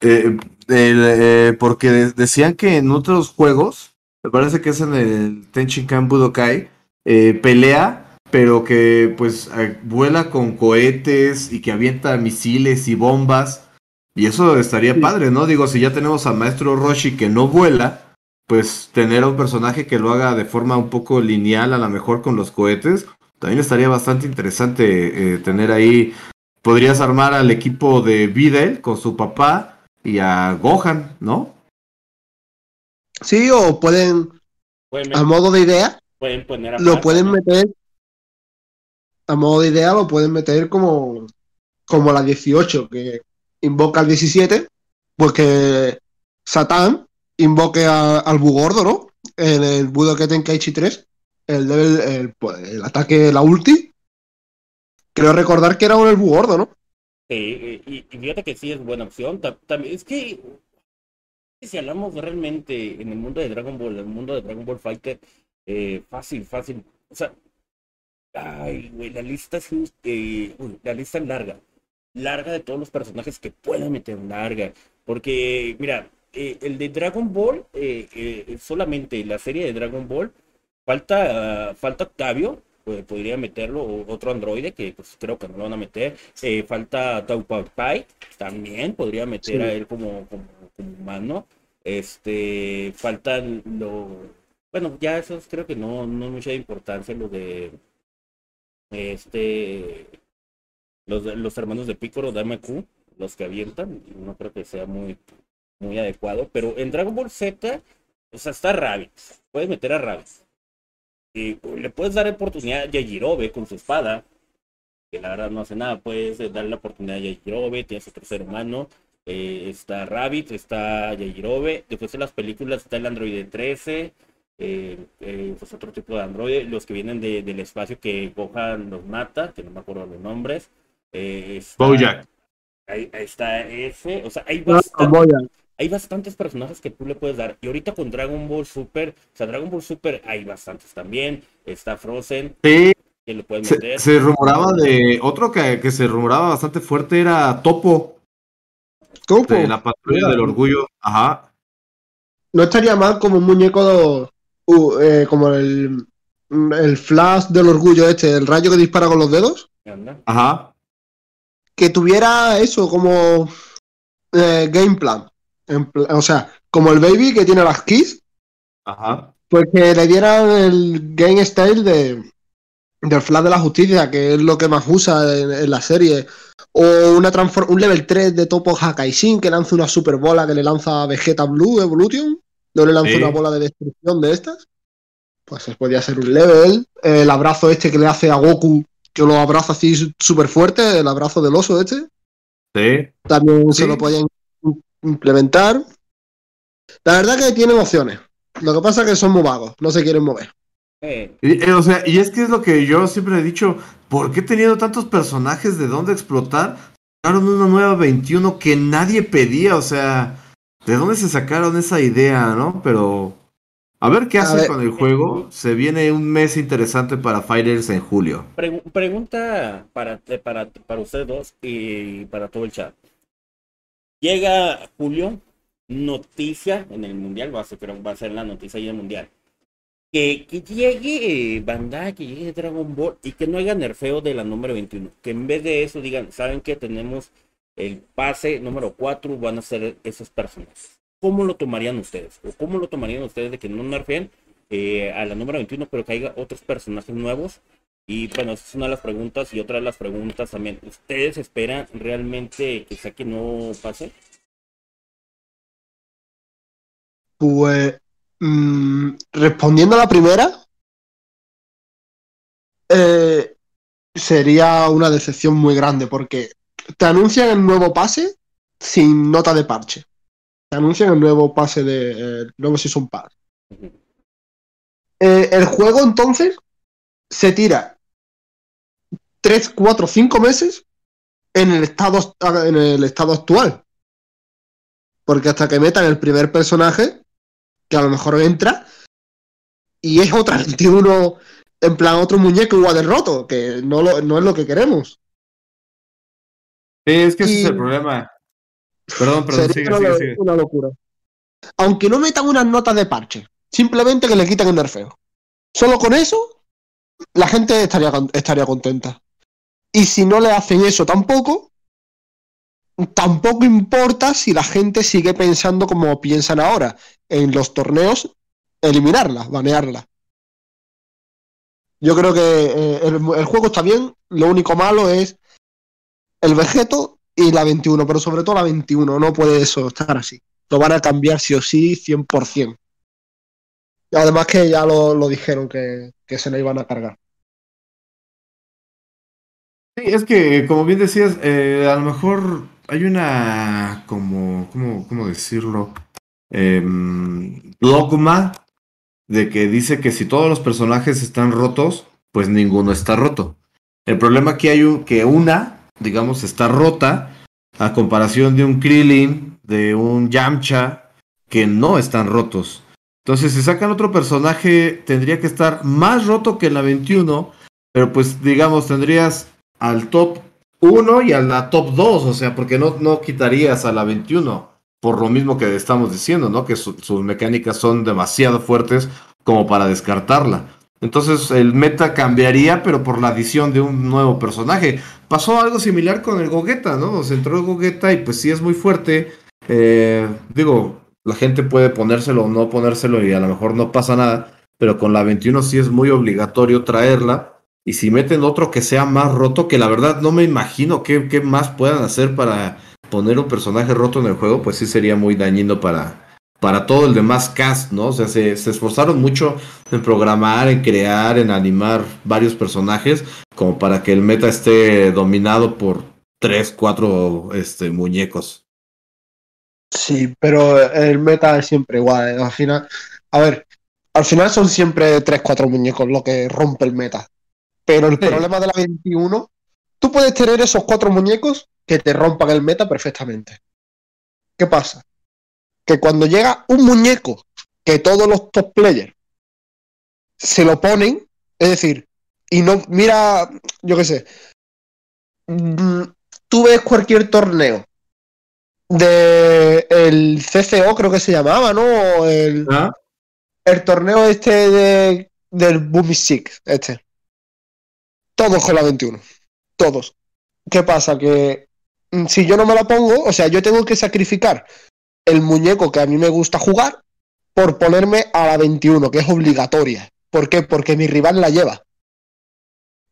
eh, eh, porque decían que en otros juegos me parece que es en el Tenchinkan Budokai, eh, pelea, pero que pues vuela con cohetes y que avienta misiles y bombas. Y eso estaría sí. padre, ¿no? Digo, si ya tenemos al maestro Roshi que no vuela, pues tener a un personaje que lo haga de forma un poco lineal, a lo mejor con los cohetes, también estaría bastante interesante eh, tener ahí. Podrías armar al equipo de Videl con su papá y a Gohan, ¿no? Sí, o pueden, pueden a modo de idea, pueden poner a lo pueden ¿no? meter, a modo de idea, lo pueden meter como, como la 18, que invoca al 17, pues que Satán invoque a, al Bugordo, ¿no? En el Budokai Tenkaichi 3, el, el, el, pues, el ataque, la ulti. Creo recordar que era un el Bugordo, ¿no? Sí, y, y, fíjate que sí es buena opción. También es que si hablamos realmente en el mundo de Dragon Ball, en el mundo de Dragon Ball Fighter, eh, fácil, fácil. O sea, ay, güey, la lista es eh, uy, la lista es larga. Larga de todos los personajes que pueda meter larga. Porque, mira, eh, el de Dragon Ball, eh, solamente la serie de Dragon Ball, falta, uh, falta Octavio, pues, podría meterlo, o otro androide que pues creo que no lo van a meter. falta Tau Pai, también podría meter sí. a él como, como humano. Este, faltan lo, bueno, ya eso creo que no, no mucha importancia lo de este, los, los hermanos de Picoro, Dama Q, los que avientan, no creo que sea muy, muy adecuado, pero en Dragon Ball Z, o sea, está Rabbids, puedes meter a Rabbids. Y le puedes dar oportunidad a Yajirobe con su espada, que la verdad no hace nada, puedes darle la oportunidad a Yajirobe, tienes otro ser humano, eh, está Rabbit, está Yajirobe, después de las películas está el Android 13, eh, eh, pues otro tipo de androide, los que vienen de, del espacio que Gohan los mata, que no me acuerdo los nombres. Eh, está, Bojack. Ahí, ahí, está ese, o sea, hay, bastante, hay bastantes personajes que tú le puedes dar. Y ahorita con Dragon Ball Super, o sea, Dragon Ball Super hay bastantes también. Está Frozen. Sí. Que lo pueden meter. Se, se rumoraba de otro que, que se rumoraba bastante fuerte era Topo. Topo. De la patrulla del orgullo. Ajá. No estaría mal como un muñeco de, uh, eh, como el, el flash del orgullo este, el rayo que dispara con los dedos. Ajá. Que tuviera eso como eh, game plan. Pl o sea, como el baby que tiene las keys. Ajá. Pues que le dieran el game style de, del flash de la justicia, que es lo que más usa en, en la serie. O una un level 3 de Topo Hakaishin que lanza una super bola que le lanza a Vegeta Blue Evolution. No le lanza sí. una bola de destrucción de estas. Pues podría ser un level. El abrazo este que le hace a Goku, que lo abraza así súper fuerte, el abrazo del oso este. Sí. También sí. se lo podían implementar. La verdad que tienen opciones. Lo que pasa es que son muy vagos, no se quieren mover. Eh. Y, o sea, y es que es lo que yo siempre he dicho, ¿por qué teniendo tantos personajes de dónde explotar? Sacaron una nueva 21 que nadie pedía, o sea, ¿de dónde se sacaron esa idea, no? Pero a ver qué hacen con el juego. Se viene un mes interesante para Fighters en julio. pregunta para, para, para ustedes dos y para todo el chat. Llega julio, noticia en el mundial, va a ser, va a ser la noticia ahí en el mundial. Que, que llegue Bandai, que llegue Dragon Ball y que no haya nerfeo de la número 21. Que en vez de eso digan, ¿saben que tenemos el pase número 4? Van a ser esos personajes. ¿Cómo lo tomarían ustedes? ¿O cómo lo tomarían ustedes de que no nerfeen eh, a la número 21, pero que haya otros personajes nuevos? Y bueno, esa es una de las preguntas. Y otra de las preguntas también, ¿ustedes esperan realmente que que no pase? Pues mm, respondiendo a la primera, eh, sería una decepción muy grande porque te anuncian el nuevo pase sin nota de parche. Te anuncian el nuevo pase de. Eh, nuevo Season Pass. Eh, el juego entonces se tira 3, 4, 5 meses en el estado, en el estado actual. Porque hasta que metan el primer personaje, que a lo mejor entra, y es otra 21, en plan otro muñeco igual de roto, que no, no es lo que queremos. Sí, es que ese es el problema. Perdón, perdón, sigue, una, sigue, una locura. Aunque no metan unas notas de parche, simplemente que le quiten el nerfeo. Solo con eso, la gente estaría, estaría contenta. Y si no le hacen eso tampoco, tampoco importa si la gente sigue pensando como piensan ahora, en los torneos, eliminarla, banearla. Yo creo que eh, el, juego está bien, lo único malo es el vegeto y la 21, pero sobre todo la 21, no puede eso estar así. Lo van a cambiar sí o sí, 100%. Y además que ya lo, lo dijeron que, que se la iban a cargar. Sí, es que, como bien decías, eh, a lo mejor hay una, como, ¿cómo, cómo decirlo? Eh, dogma de que dice que si todos los personajes están rotos, pues ninguno está roto. El problema aquí hay que una, digamos, está rota a comparación de un Krillin, de un Yamcha, que no están rotos. Entonces, si sacan otro personaje, tendría que estar más roto que la 21, pero pues digamos, tendrías al top 1 y a la top 2, o sea, porque no, no quitarías a la 21, por lo mismo que estamos diciendo, ¿no? Que sus mecánicas son demasiado fuertes como para descartarla. Entonces el meta cambiaría, pero por la adición de un nuevo personaje. Pasó algo similar con el Gogeta, ¿no? Se entró el Gogeta y pues sí es muy fuerte. Eh, digo, la gente puede ponérselo o no ponérselo y a lo mejor no pasa nada, pero con la 21 sí es muy obligatorio traerla. Y si meten otro que sea más roto, que la verdad no me imagino qué, qué más puedan hacer para poner un personaje roto en el juego, pues sí sería muy dañino para, para todo el demás cast, ¿no? O sea, se, se, esforzaron mucho en programar, en crear, en animar varios personajes, como para que el meta esté dominado por tres, cuatro este, muñecos. Sí, pero el meta es siempre igual. ¿eh? Al final, a ver, al final son siempre tres, cuatro muñecos lo que rompe el meta. Pero el sí. problema de la 21, tú puedes tener esos cuatro muñecos que te rompan el meta perfectamente. ¿Qué pasa? Que cuando llega un muñeco que todos los top players se lo ponen, es decir, y no, mira, yo qué sé, mm, tú ves cualquier torneo de el CCO, creo que se llamaba, ¿no? El, ¿Ah? el torneo este de, del Boomy Six, este. Todos con la 21. Todos. ¿Qué pasa? Que mm, si yo no me la pongo, o sea, yo tengo que sacrificar el muñeco que a mí me gusta jugar por ponerme a la 21, que es obligatoria. ¿Por qué? Porque mi rival la lleva.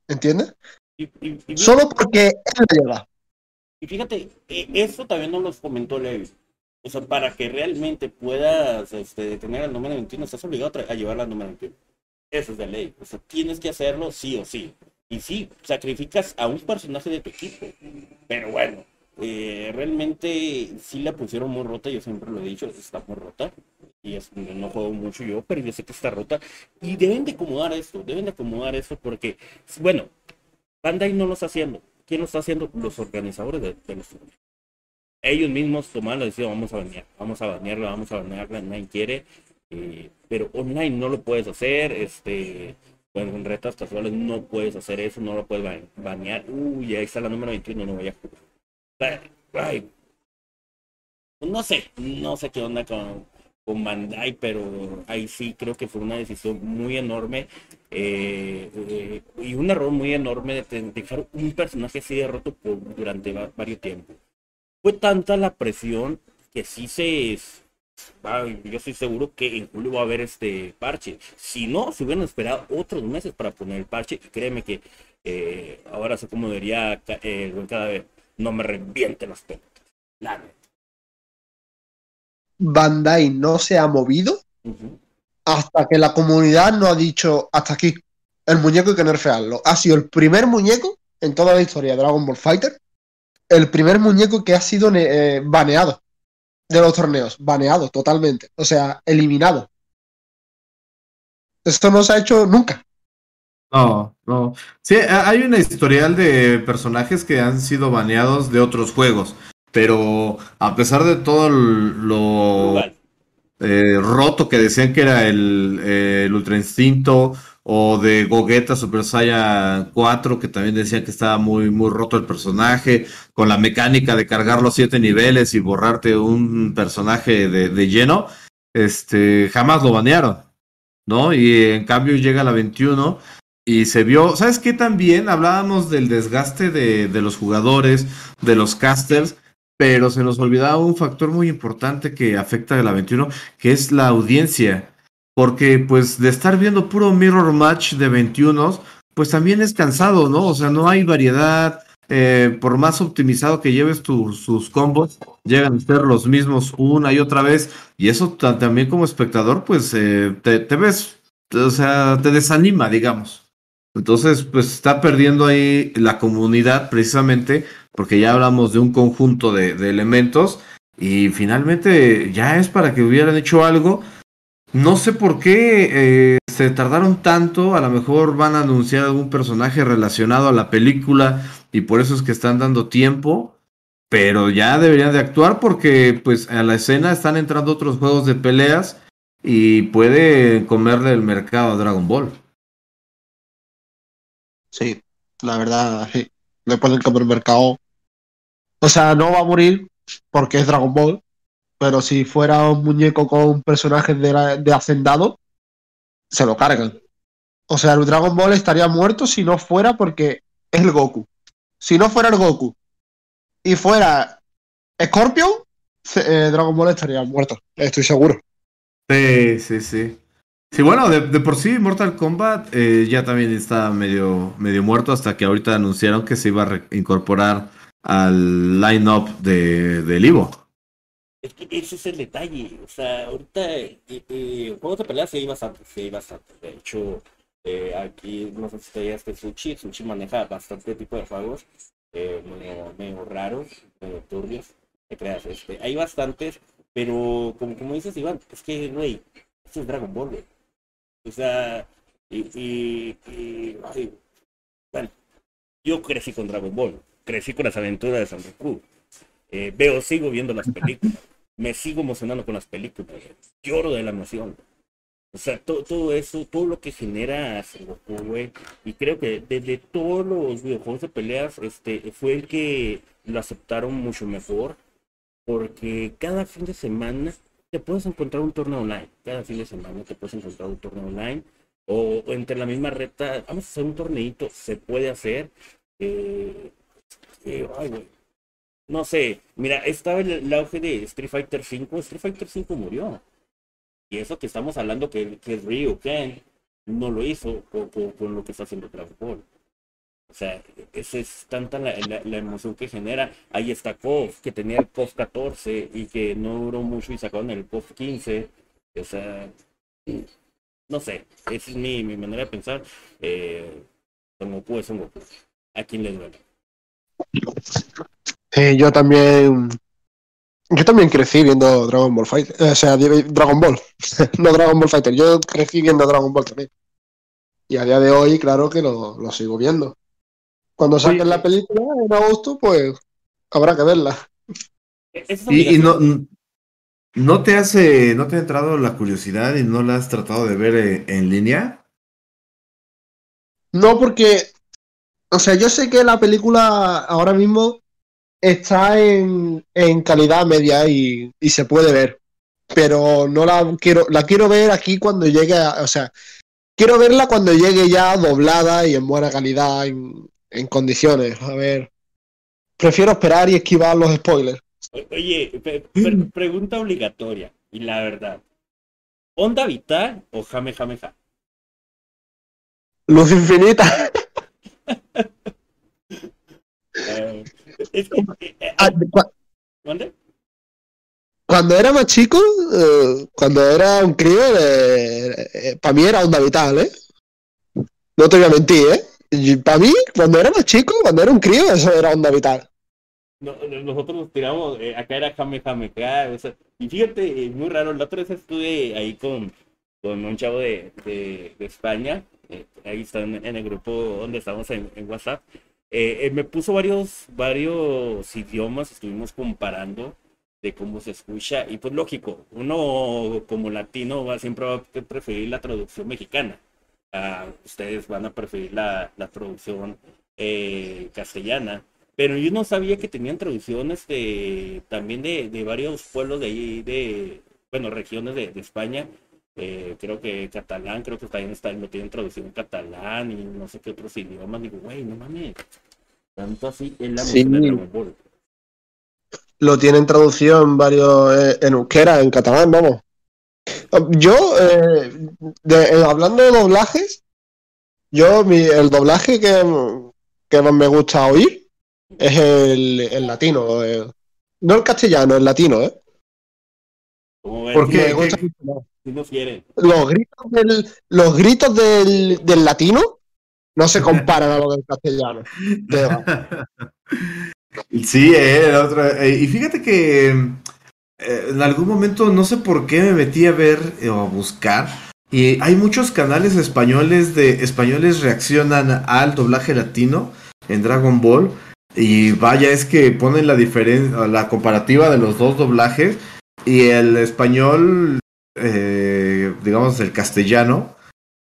¿Entiendes? Y, y, y, Solo porque él la lleva. Y fíjate, e, eso también nos lo comentó Levi. O sea, para que realmente puedas este, tener el número 21, estás obligado a, llevar la número 21. Eso es de ley. O sea, tienes que hacerlo sí o sí. Y sí, sacrificas a un personaje de tu equipo. Pero bueno, eh, realmente sí la pusieron muy rota, yo siempre lo he dicho, está muy rota. Y es, no juego mucho yo, pero yo sé que está rota. Y deben de acomodar esto, deben de acomodar esto porque, bueno, Bandai no lo está haciendo. ¿Quién lo está haciendo? Los organizadores de, los torneos. Ellos mismos toman la decisión, vamos a banear, vamos a banearla, vamos a banearla, nadie quiere. Eh, pero online no lo puedes hacer, este, bueno, en retas casuales no puedes hacer eso, no lo puedes banear. Uy, ahí está la número 21, no voy no sé, no sé qué onda con, con Bandai, pero ahí sí creo que fue una decisión muy enorme eh, eh, y un error muy enorme de dejar un personaje así derroto por, durante varios tiempos. Fue tanta la presión que sí se yo estoy seguro que en julio va a haber este parche. Si no, se hubieran esperado otros meses para poner el parche, y créeme que eh, ahora sé cómo diría el buen cadáver, no me revienten las pelotas. La Bandai no se ha movido hasta que la comunidad no ha dicho hasta aquí. El muñeco hay que nerfearlo. Ha sido el primer muñeco en toda la historia de Dragon Ball Fighter, el primer muñeco que ha sido eh, baneado de los torneos, baneado totalmente, o sea, eliminado. Esto no se ha hecho nunca. No, no. Sí, hay una historial de personajes que han sido baneados de otros juegos, pero a pesar de todo lo eh, roto que decían que era el, el Ultra Instinto o de Gogeta Super Saiyan 4, que también decían que estaba muy, muy roto el personaje, con la mecánica de cargar los siete niveles y borrarte un personaje de, lleno, este, jamás lo banearon, ¿no? Y en cambio llega la 21 y se vio, ¿sabes qué? También hablábamos del desgaste de, de los jugadores, de los casters, pero se nos olvidaba un factor muy importante que afecta a la 21, que es la audiencia porque pues de estar viendo puro mirror match de 21, pues también es cansado, ¿no? O sea, no hay variedad, eh, por más optimizado que lleves sus combos, llegan a ser los mismos una y otra vez, y eso también como espectador, pues eh, te, ves, o sea, te desanima, digamos. Entonces, pues está perdiendo ahí la comunidad precisamente porque ya hablamos de un conjunto de elementos y finalmente ya es para que hubieran hecho algo no sé por qué eh, se tardaron tanto, a lo mejor van a anunciar algún personaje relacionado a la película y por eso es que están dando tiempo, pero ya deberían de actuar porque pues a la escena están entrando otros juegos de peleas y puede comerle el mercado a Dragon Ball. Sí, la verdad, sí. Le pueden comer el mercado. O sea, no va a morir porque es Dragon Ball, pero si fuera un muñeco con personajes de, de Hacendado, se lo cargan. O sea, el Dragon Ball estaría muerto si no fuera porque es el Goku. Si no fuera el Goku y fuera Scorpion, eh, Dragon Ball estaría muerto, estoy seguro. Sí, sí, sí. Sí, bueno, de, por sí Mortal Kombat eh, ya también está medio, medio muerto hasta que ahorita anunciaron que se iba a incorporar al line-up de, del Ivo. Es que ese es el detalle. O sea, ahorita eh, eh, juegos de pelea sí hay bastante, sí hay bastante. De hecho, eh, aquí no sé si te este Sushi. Sushi maneja bastante tipo de juegos eh, medio, raros, medio turbios. Te creas, este, hay bastantes, pero como, como dices, Iván, es que, güey, este es Dragon Ball. O sea, y, y, bueno, yo crecí con Dragon Ball, crecí con las aventuras de San Goku. Eh, veo, sigo viendo las películas me sigo emocionando con las películas. Lloro de la emoción. O sea, todo, eso, todo lo que genera Goku, güey. Y creo que desde todos los videojuegos de peleas, este, fue el que lo aceptaron mucho mejor. Porque cada fin de semana te puedes encontrar un torneo online. Cada fin de semana te puedes encontrar un torneo online. O, entre la misma reta, vamos a hacer un torneito, se puede hacer. Eh, eh, ay, güey no sé, mira, estaba el, auge de Street Fighter V, Street Fighter V murió. Y eso que estamos hablando que, que Ryu Ken no lo hizo con, lo que está haciendo Dragon Ball. O sea, esa es tanta la, emoción que genera. Ahí está KOF, que tenía el KOF 14 y que no duró mucho y sacaron el KOF 15. O sea, no sé, esa es mi, mi manera de pensar. Eh, como puede ser, ¿a quién le duele? Sí, yo también. Yo también crecí viendo Dragon Ball Fighter. O sea, Dragon Ball. no Dragon Ball Fighter. Yo crecí viendo Dragon Ball también. Y a día de hoy, claro que lo, lo sigo viendo. Cuando saquen la película en agosto, pues habrá que verla. Y, y, no, no te hace, no te ha entrado la curiosidad y no la has tratado de ver en, en línea. No, porque, o sea, yo sé que la película ahora mismo está en, en calidad media y, y, se puede ver. Pero no la quiero, la quiero ver aquí cuando llegue, a, o sea, quiero verla cuando llegue ya doblada y en buena calidad, en, en condiciones. A ver, prefiero esperar y esquivar los spoilers. Oye, pre pregunta obligatoria y la verdad. ¿Onda vital o jame jame ja? Luz infinita. uh, es que, eh, ah, ¿Dónde? Cuando era más chico, eh, cuando era un crío, eh, eh, para mí era onda vital, ¿eh? No te voy a mentir, ¿eh? Para mí, cuando era más chico, cuando era un crío, eso era onda vital. No, nosotros nos tiramos, acá era Jame Jame, acá, o sea, y fíjate, eh, muy raro, la otra vez estuve ahí con, con un chavo de, de, de España, ahí está en, en, el grupo donde estamos en, en WhatsApp, me puso varios, varios idiomas, estuvimos comparando de cómo se escucha, y pues lógico, uno como latino va, siempre va a preferir la traducción mexicana, uh, ustedes van a preferir la, la traducción castellana, pero yo no sabía que tenían traducciones de, también de, de varios pueblos de ahí, de, bueno, regiones de, de España. Eh, creo que catalán, creo que también está, lo tienen traducido en catalán y no sé qué otros idiomas. Digo, güey, no mames. Tanto así en la Sí. de Dragon Ball. Lo tienen traducido en varios, eh, en euskera, en catalán, vamos. Yo, eh, de, eh, hablando de doblajes, yo, mi, el doblaje que, que más me gusta oír es el, el latino. eh. No el castellano, el latino, ¿eh? Como ven, ¿Por qué? Me ¿Qué- gusta qué- mucho más. si no quieren. Los gritos del, los gritos del, del latino no se comparan a los del castellano. Sí, eh, el otro, eh, y fíjate que eh, en algún momento no sé por qué me metí a ver eh, o a buscar y hay muchos canales españoles de españoles reaccionan al doblaje latino en Dragon Ball y vaya es que ponen la diferencia la comparativa de los dos doblajes y el español eh, digamos el castellano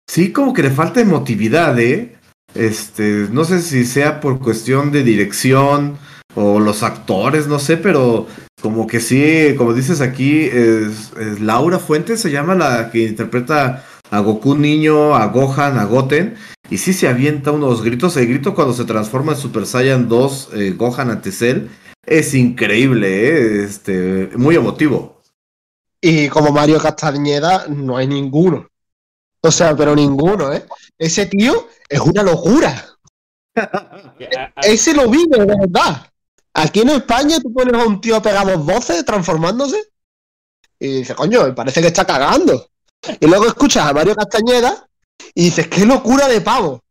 sí como que le falta emotividad eh este no sé si sea por cuestión de dirección o los actores, no sé, pero como que sí, como dices aquí, es, Laura Fuentes se llama la que interpreta a Goku niño, a Gohan, a Goten, y sí se avienta unos gritos, el grito cuando se transforma en Super Saiyan 2 eh, Gohan ante Cell, es increíble, ¿eh? este, muy emotivo. Y como Mario Castañeda, no hay ninguno. O sea, pero ninguno, ¿eh? Ese tío es una locura. Ese lo vive, de verdad. Aquí en España tú pones a un tío pegado voces transformándose y dices, coño, me parece que está cagando. Y luego escuchas a Mario Castañeda y dices, qué locura de pavo.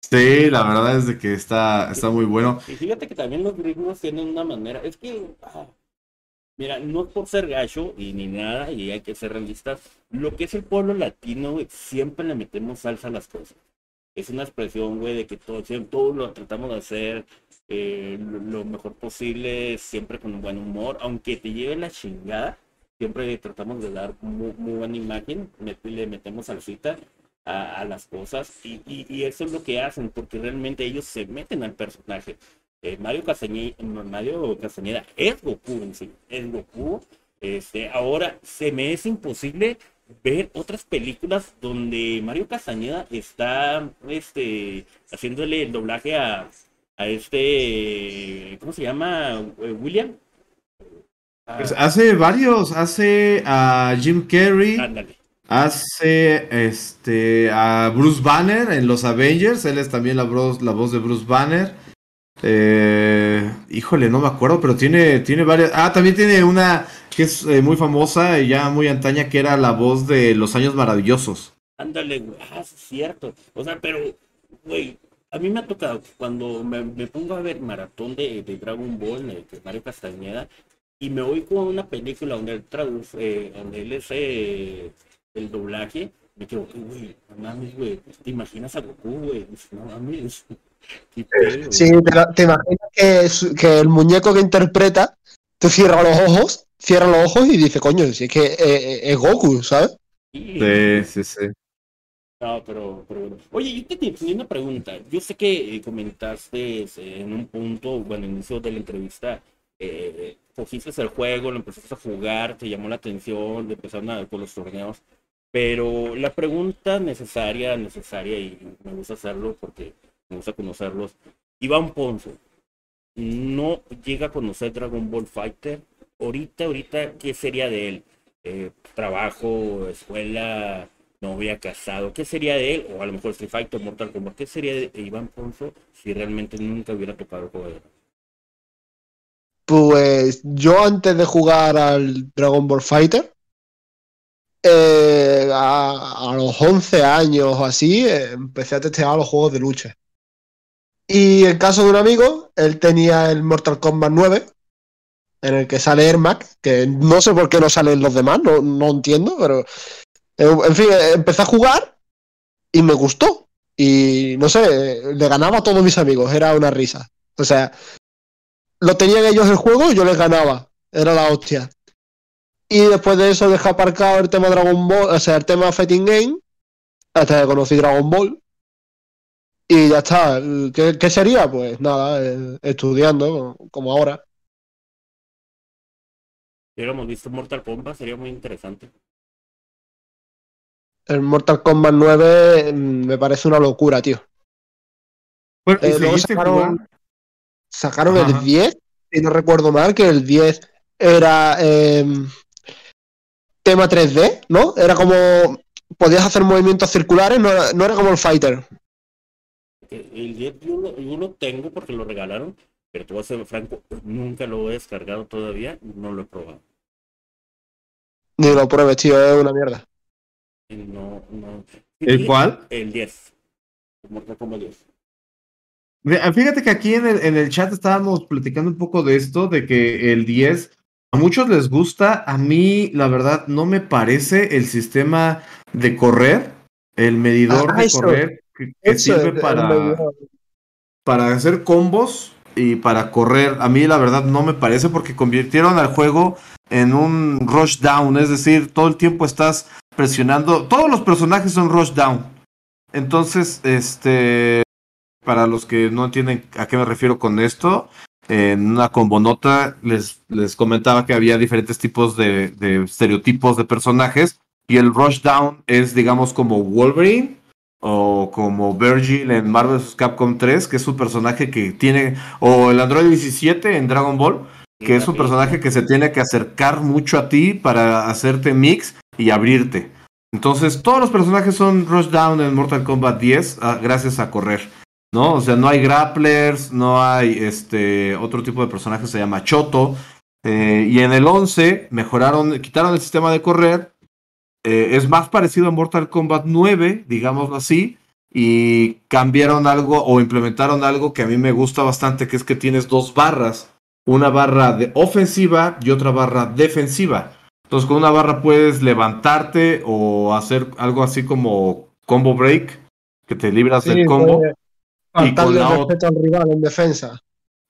Sí, la verdad es de que está, está muy bueno. Y fíjate que también los gringos tienen una manera, es que, ah, mira, no es por ser gacho y ni nada, y hay que ser realistas, lo que es el pueblo latino, siempre le metemos salsa a las cosas. Es una expresión, güey, de que todo, siempre, todo lo tratamos de hacer eh, lo, mejor posible, siempre con un buen humor, aunque te lleve la chingada, siempre tratamos de dar muy, buena imagen, le metemos salsita a, las cosas y eso es lo que hacen, porque realmente ellos se meten al personaje. Eh, Mario, Castañeda, Mario Castañeda es Goku en sí, es Goku. Este, ahora se me es imposible ver otras películas donde Mario Castañeda está este, haciéndole el doblaje a, a este, ¿cómo se llama? Eh, William. Ah, Pues hace varios, hace a Jim Carrey, ándale. hace este a Bruce Banner en los Avengers, él es también la voz, la voz de Bruce Banner. Eh, híjole, no me acuerdo, pero tiene, tiene varias. Ah, también tiene una que es eh, muy famosa y ya muy antaña, que era la voz de Los Años Maravillosos. Ándale, güey. Ah, es cierto. O sea, pero, güey, a mí me ha tocado cuando me, pongo a ver maratón de, de Dragon Ball de, de Mario Castañeda y me voy con una película donde él traduce, eh, donde él es eh, el doblaje, me quedo, güey, no mames, güey, te imaginas a Goku, güey, no mames. Sí, te, te imaginas que, el muñeco que interpreta, tú cierras los ojos, cierra los ojos y dice, coño, si es que eh, eh, es Goku, ¿sabes? Sí. Sí, sí. No, pero, pero bueno. Oye, yo te tenía una pregunta. Yo sé que eh, comentaste en un punto, bueno, inicio de la entrevista, eh, cogiste el juego, lo empezaste a jugar, te llamó la atención, empezaron a con los torneos, pero la pregunta necesaria, necesaria, y me gusta hacerlo porque me gusta conocerlos, Iván Ponzo, no llega a conocer Dragon Ball Fighter. Ahorita, ahorita, ¿qué sería de él? Eh, trabajo, escuela, novia, casado, ¿qué sería de él? O a lo mejor Street Fighter, Mortal Kombat, ¿qué sería de Iván Ponzo si realmente nunca hubiera tocado el juego? Pues yo antes de jugar al Dragon Ball Fighter, eh, a, a los 11 años o así, eh, empecé a testear los juegos de lucha. Y en caso de un amigo, él tenía el Mortal Kombat 9, en el que sale Ermac, que no sé por qué no salen los demás, no, no entiendo, pero eh, en fin, eh, empecé a jugar y me gustó. Y no sé, le ganaba a todos mis amigos, era una risa. O sea, lo tenían ellos el juego y yo les ganaba. Era la hostia. Y después de eso dejé aparcado el tema Dragon Ball, o sea, el tema Fighting Game, hasta que conocí Dragon Ball. Y ya está. ¿Qué, qué sería? Pues nada, eh, estudiando, como ahora. Si hubiéramos visto Mortal Kombat, sería muy interesante. El Mortal Kombat 9 mm, me parece una locura, tío. Bueno, ¿y Eh, luego sacaron, sacaron el 10, si no recuerdo mal, que el 10 era eh, tema 3D, ¿no? Era como. Podías hacer movimientos circulares, no era, no era como el Fighter. Eh, El 10 yo lo, yo lo tengo porque lo regalaron, pero te voy a ser franco, nunca lo he descargado todavía, no lo he probado. Ni lo pruebes, tío, es una mierda. Eh, No, no. ¿El cuál? El 10. Mortal Kombat 10. Ve- Fíjate que aquí en el, en el chat estábamos platicando un poco de esto, de que el 10 a muchos les gusta, a mí la verdad no me parece el sistema de correr, el medidor Ah, de eso. correr que, sirve para, para hacer combos y para correr. A mí la verdad no me parece porque convirtieron al juego en un rush down, es decir, todo el tiempo estás presionando, todos los personajes son rush down. Entonces, este, para los que no entienden a qué me refiero con esto, en una combonota les, les comentaba que había diferentes tipos de, de estereotipos de personajes y el rush down es digamos como Wolverine o como Virgil en Marvel vs. Capcom 3, que es un personaje que tiene, o el Android 17 en Dragon Ball, que es un personaje que se tiene que acercar mucho a ti para hacerte mix y abrirte. Entonces, todos los personajes son rushdown en Mortal Kombat 10 ah, gracias a correr. ¿No? O sea, no hay grapplers, no hay este otro tipo de personaje se llama Choto. eh, y en el 11 mejoraron, quitaron el sistema de correr. Eh, es más parecido a Mortal Kombat 9, digámoslo así. Y cambiaron algo o implementaron algo que a mí me gusta bastante, que es que tienes dos barras. Una barra de ofensiva y otra barra defensiva. Entonces con una barra puedes levantarte o hacer algo así como combo break, que te libras del combo. Y con la respeto al rival en defensa.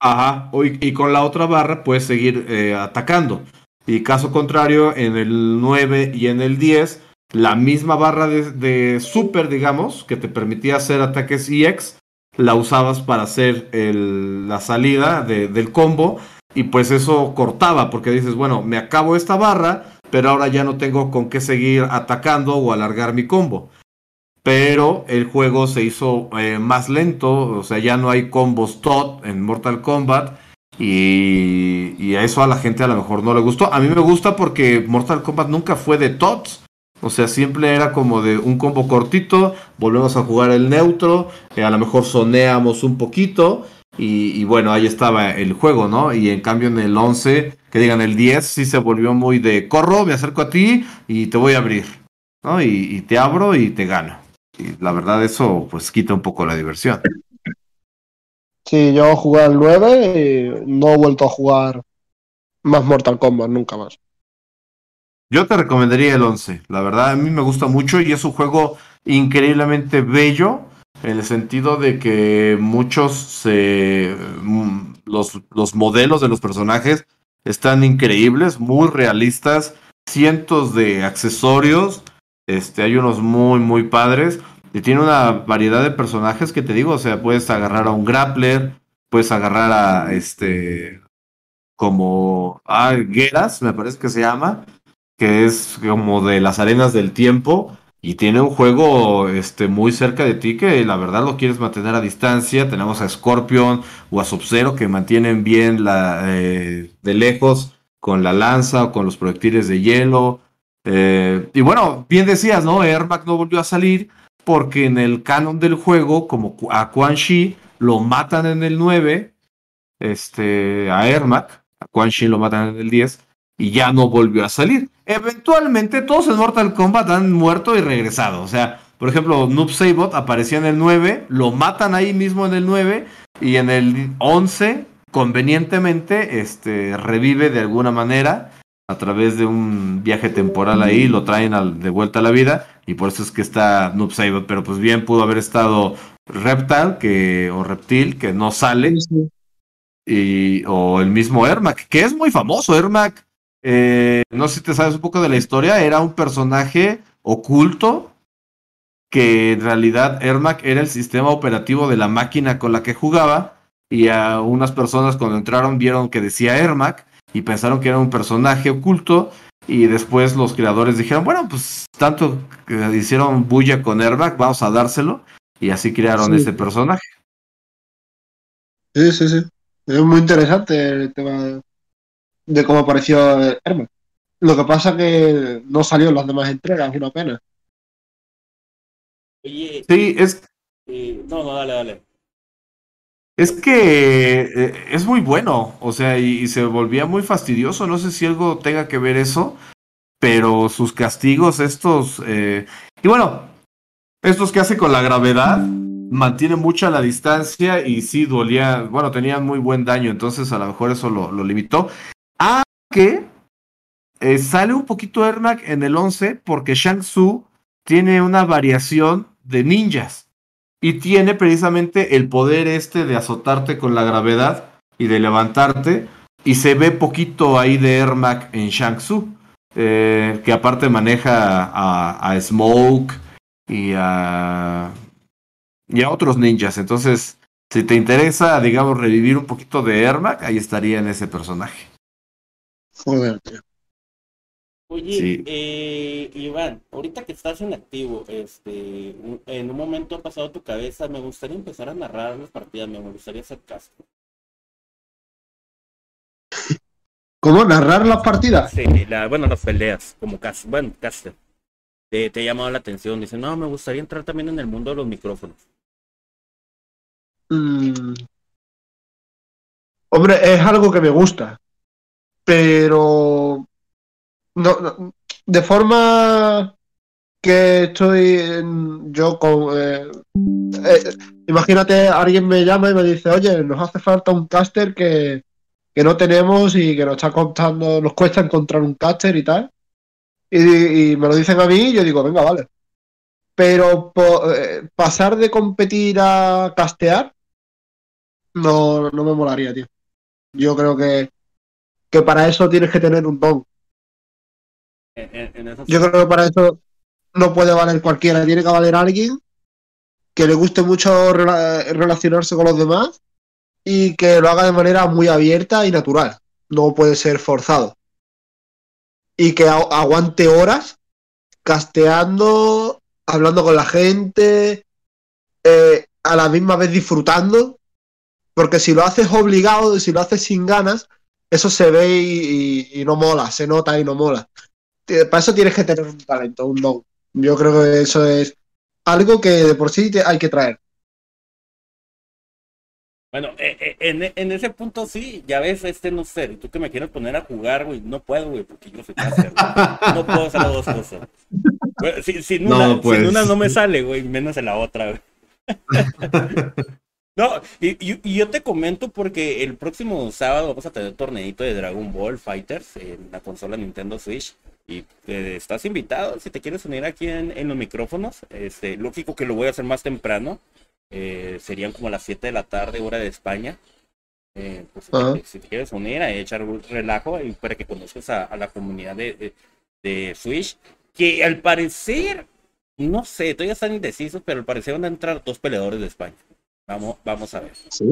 Ajá, y con la otra barra puedes seguir eh, atacando. Y caso contrario, en el 9 y en el 10, la misma barra de, de super, digamos, que te permitía hacer ataques EX, la usabas para hacer el- la salida de- del combo. Y pues eso cortaba, porque dices, bueno, me acabo esta barra, pero ahora ya no tengo con qué seguir atacando o alargar mi combo pero el juego se hizo eh, más lento, o sea, ya no hay combos TOT en Mortal Kombat y, a eso a la gente a lo mejor no le gustó. A mí me gusta porque Mortal Kombat nunca fue de TOTs, o sea, siempre era como de un combo cortito, volvemos a jugar el neutro, eh, a lo mejor soneamos un poquito y, y bueno, ahí estaba el juego, ¿no? Y en cambio en el 11, que digan el 10, sí se volvió muy de corro, me acerco a ti y te voy a abrir, ¿no? Y, y te abro y te gano. Y la verdad eso pues quita un poco la diversión. Sí, yo jugué al 9 y no he vuelto a jugar más Mortal Kombat, nunca más. Yo te recomendaría el 11. La verdad, a mí me gusta mucho y es un juego increíblemente bello en el sentido de que muchos se, mm, los, los modelos de los personajes están increíbles, muy realistas, cientos de accesorios, este, hay unos muy, muy padres. Y tiene una variedad de personajes que te digo, o sea, puedes agarrar a un grappler, puedes agarrar a este como a Geras, me parece que se llama, que es como de las arenas del tiempo y tiene un juego este muy cerca de ti que la verdad lo quieres mantener a distancia. Tenemos a Scorpion o a Sub-Zero que mantienen bien la eh, de lejos con la lanza o con los proyectiles de hielo. Eh, y bueno, bien decías, ¿no? Ermac no volvió a salir porque en el canon del juego, como a Quan Shi lo matan en el 9, este, a Ermac, a Quan Shi lo matan en el 10, y ya no volvió a salir. Eventualmente todos en Mortal Kombat han muerto y regresado. O sea, por ejemplo, Noob Saibot aparecía en el 9, lo matan ahí mismo en el 9, y en el 11, convenientemente, este, revive de alguna manera a través de un viaje temporal ahí, lo traen de vuelta a la vida y por eso es que está Noob Saibot, pero pues bien pudo haber estado Reptile que, o Reptil que no sale y, o el mismo Ermac, que es muy famoso, Ermac, eh, no sé si te sabes un poco de la historia, era un personaje oculto que en realidad Ermac era el sistema operativo de la máquina con la que jugaba y a unas personas cuando entraron vieron que decía Ermac y pensaron que era un personaje oculto y después los creadores dijeron, bueno, pues tanto que hicieron bulla con Airbag, vamos a dárselo y así crearon ese personaje. Sí, sí, sí. Es muy interesante el tema de cómo apareció Airbag. Lo que pasa que no salió en las demás entregas, es una pena. Oye, sí, es... Eh, no, no, dale, dale. Es que eh, es muy bueno, o sea, y, se volvía muy fastidioso. No sé si algo tenga que ver eso, pero sus castigos, estos. Eh, y bueno, estos que hace con la gravedad, mantiene mucha la distancia y sí dolía. Bueno, tenían muy buen daño, entonces a lo mejor eso lo, limitó. Aunque eh, sale un poquito Ermac en el 11 porque Shang Tzu tiene una variación de ninjas y tiene precisamente el poder este de azotarte con la gravedad y de levantarte. Y se ve poquito ahí de Ermac en Shang Tzu, eh, que aparte maneja a, Smoke y a, y a otros ninjas. Entonces, si te interesa, digamos, revivir un poquito de Ermac, ahí estaría en ese personaje. Joder, tío. Oye, eh, Iván, ahorita que estás en activo, este, en un momento ha pasado tu cabeza, me gustaría empezar a narrar las partidas, me gustaría hacer casco. ¿Cómo narrar las partidas? Sí, bueno, las peleas, como cast, bueno, caster. Te, te ha llamado la atención, dice, no, me gustaría entrar también en el mundo de los micrófonos. Mm. Hombre, es algo que me gusta, pero no, de forma que estoy yo con... Eh, eh, imagínate, alguien me llama y me dice, oye, nos hace falta un caster que, que no tenemos y que nos está costando, nos cuesta encontrar un caster y tal. Y, me lo dicen a mí y yo digo, venga, vale. Pero eh, pasar de competir a castear no, no me molaría, tío. Yo creo que, que para eso tienes que tener un don. Yo creo que para eso no puede valer cualquiera, tiene que valer alguien que le guste mucho relacionarse con los demás y que lo haga de manera muy abierta y natural. No puede ser forzado. Y que aguante horas casteando, hablando con la gente, eh, a la misma vez disfrutando. Porque si lo haces obligado, si lo haces sin ganas, eso se ve y no mola, se nota y no mola para eso tienes que tener un talento, un don. Yo creo que eso es algo que de por sí hay que traer. Bueno, eh, eh, en, ese punto sí, ya ves, este no sé, tú que me quieres poner a jugar, güey, no puedo, güey, porque yo soy caster, No puedo hacer las dos cosas. si, una, no, no me sale, güey, menos en la otra, güey. No, y, y, yo te comento porque el próximo sábado vamos a tener torneito de Dragon Ball Fighters en la consola Nintendo Switch. Y eh, estás invitado, si te quieres unir aquí en, los micrófonos. Este, lógico que lo voy a hacer más temprano. Eh, serían como las 7 de la tarde, hora de España. Eh, pues, si, te, quieres unir, a echar un relajo y para que conozcas a, la comunidad de, de, Switch. Que al parecer, no sé, todavía están indecisos, pero al parecer van a entrar dos peleadores de España. Vamos, vamos a ver. ¿Sí?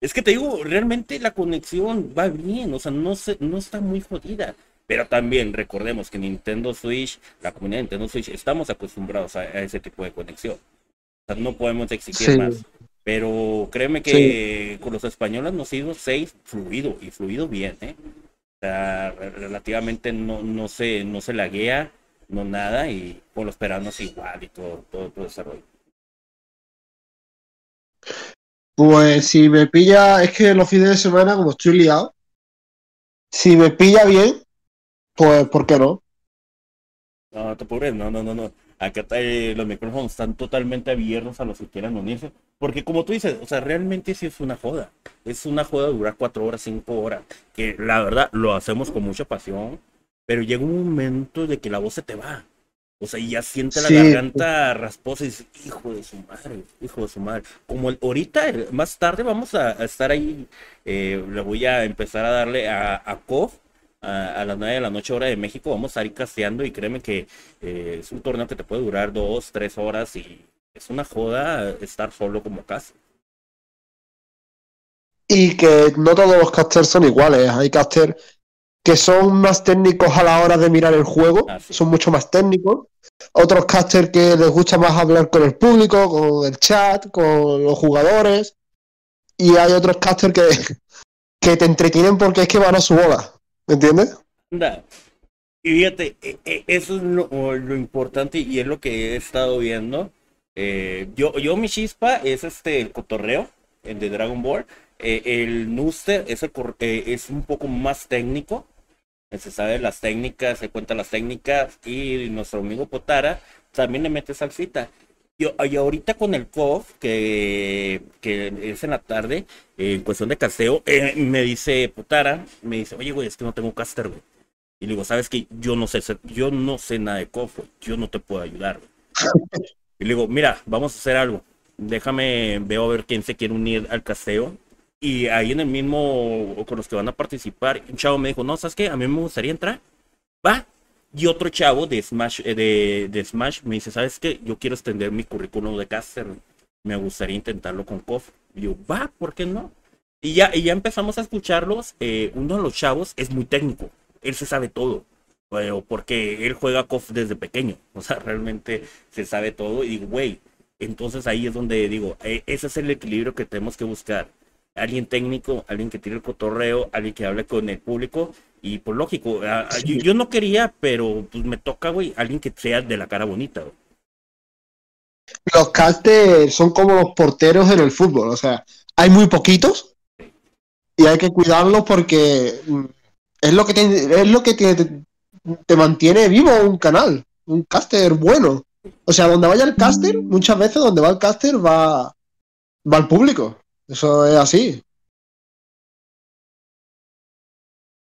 Es que te digo, realmente la conexión va bien, o sea, no, se, no está muy jodida. Pero también recordemos que Nintendo Switch, la comunidad de Nintendo Switch, estamos acostumbrados a, ese tipo de conexión. O sea, no podemos exigir más. Pero créeme que con los españoles nos ha ido seis fluido y fluido bien, ¿eh? O sea, relativamente no, no se, no se laguea, no nada, y con los peruanos igual y todo, todo, todo ese rollo. Pues si me pilla, es que los fines de semana, como estoy liado, si me pilla bien, pues ¿por qué no? No, te pobres, no, no, no, no. Acá eh, los micrófonos están totalmente abiertos a los que quieran unirse. Porque como tú dices, o sea, realmente sí es una joda. Es una joda durar cuatro horas, cinco horas. Que la verdad lo hacemos con mucha pasión. Pero llega un momento de que la voz se te va. O sea, y ya siente la garganta rasposa y dice, hijo de su madre, hijo de su madre. Como ahorita, más tarde vamos a, estar ahí, eh, le voy a empezar a darle a, a KOF a, las 9 de la noche hora de México, vamos a ir casteando y créeme que eh, es un torneo que te puede durar dos, tres horas y es una joda estar solo como casi. Y que no todos los casters son iguales, hay casters que son más técnicos a la hora de mirar el juego, ah, son mucho más técnicos. Otros casters que les gusta más hablar con el público, con el chat, con los jugadores. Y hay otros casters que, que te entretienen porque es que van a su bola. ¿Me entiendes? Y fíjate, e, e, eso es lo, importante y es lo que he estado viendo. Eh, yo, yo mi chispa es este el cotorreo, el de Dragon Ball. Eh, el Nuster es, eh, es un poco más técnico. Se sabe las técnicas, se cuenta las técnicas. Y nuestro amigo Potara también le mete salsita. Y ahorita con el COF, que, que es en la tarde, en cuestión de casteo, eh, me dice Potara, me dice, oye, güey, es que no tengo caster, güey. Y le digo, ¿sabes qué? Yo no sé, yo no sé nada de COF, Yo no te puedo ayudar, Y le digo, mira, vamos a hacer algo. Déjame, veo a ver quién se quiere unir al casteo y ahí en el mismo, con los que van a participar, un chavo me dijo, no, ¿sabes qué? A mí me gustaría entrar. Va. Y otro chavo de Smash, eh, de, de Smash me dice, ¿sabes qué? Yo quiero extender mi currículum de caster. Me gustaría intentarlo con KOF. Y yo, va, ¿por qué no? Y ya, y ya empezamos a escucharlos. Eh, uno de los chavos es muy técnico. Él se sabe todo. porque él juega KOF desde pequeño. O sea, realmente se sabe todo. Y digo, güey, entonces ahí es donde digo, eh, ese es el equilibrio que tenemos que buscar alguien técnico, alguien que tire el cotorreo, alguien que hable con el público. Y por pues, lógico, yo, no quería, pero pues me toca, güey, alguien que sea de la cara bonita. Los casters son como los porteros en el fútbol, o sea, hay muy poquitos y hay que cuidarlos porque mm, es lo que te, es lo que te, te mantiene vivo un canal, un caster bueno. O sea, donde vaya el caster, muchas veces donde va el caster va, va el público. Eso es así.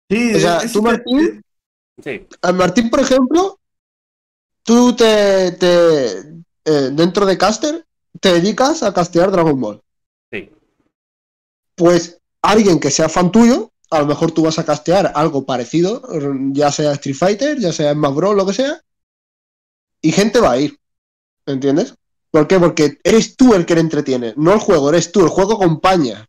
Sí, o sea, tú, Martín, sí. Al Martín, por ejemplo, tú te, te eh, dentro de caster te dedicas a castear Dragon Ball. Sí. Pues alguien que sea fan tuyo, a lo mejor tú vas a castear algo parecido, ya sea Street Fighter, ya sea Smash Bros, lo que sea, y gente va a ir. ¿Entiendes? ¿Por qué? Porque eres tú el que le entretiene, no el juego, eres tú, el juego acompaña.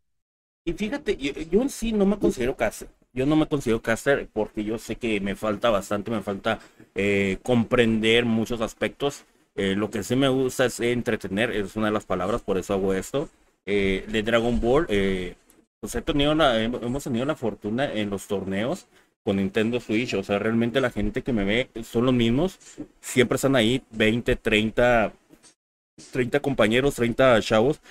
Y fíjate, yo, en sí no me considero caster. Yo no me considero caster porque yo sé que me falta bastante, me falta eh, comprender muchos aspectos. Eh, lo que sí me gusta es entretener, es una de las palabras, por eso hago esto. Eh, de Dragon Ball, pues he tenido hemos tenido la fortuna en los torneos con Nintendo Switch. O sea, realmente la gente que me ve son los mismos. Siempre están ahí 20, 30 30 compañeros, 30 chavos,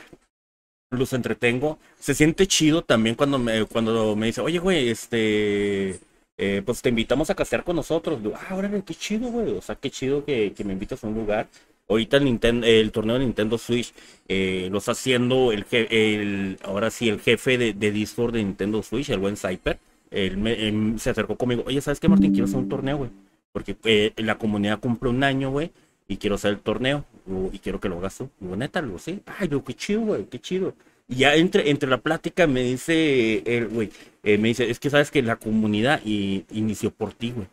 los entretengo. Se siente chido también cuando me, cuando me dice, oye, güey, este, eh, pues te invitamos a castear con nosotros. Digo, ah, órale, qué chido, güey. O sea, qué chido que, me invitas a un lugar. Ahorita el, Nintendo, el torneo de Nintendo Switch eh, lo está haciendo el, el, ahora sí, el jefe de, de Discord de Nintendo Switch, el buen Cyper. Él, se acercó conmigo, oye, ¿sabes qué, Martín? Quiero hacer un torneo, güey. Porque eh, la comunidad cumple un año, güey, y quiero hacer el torneo, y quiero que lo hagas tú. Digo, neta, lo sé. Ay, digo, qué chido, güey, qué chido. Y ya entre, entre la plática me dice, el güey, eh, me dice, es que sabes que la comunidad inició por ti, güey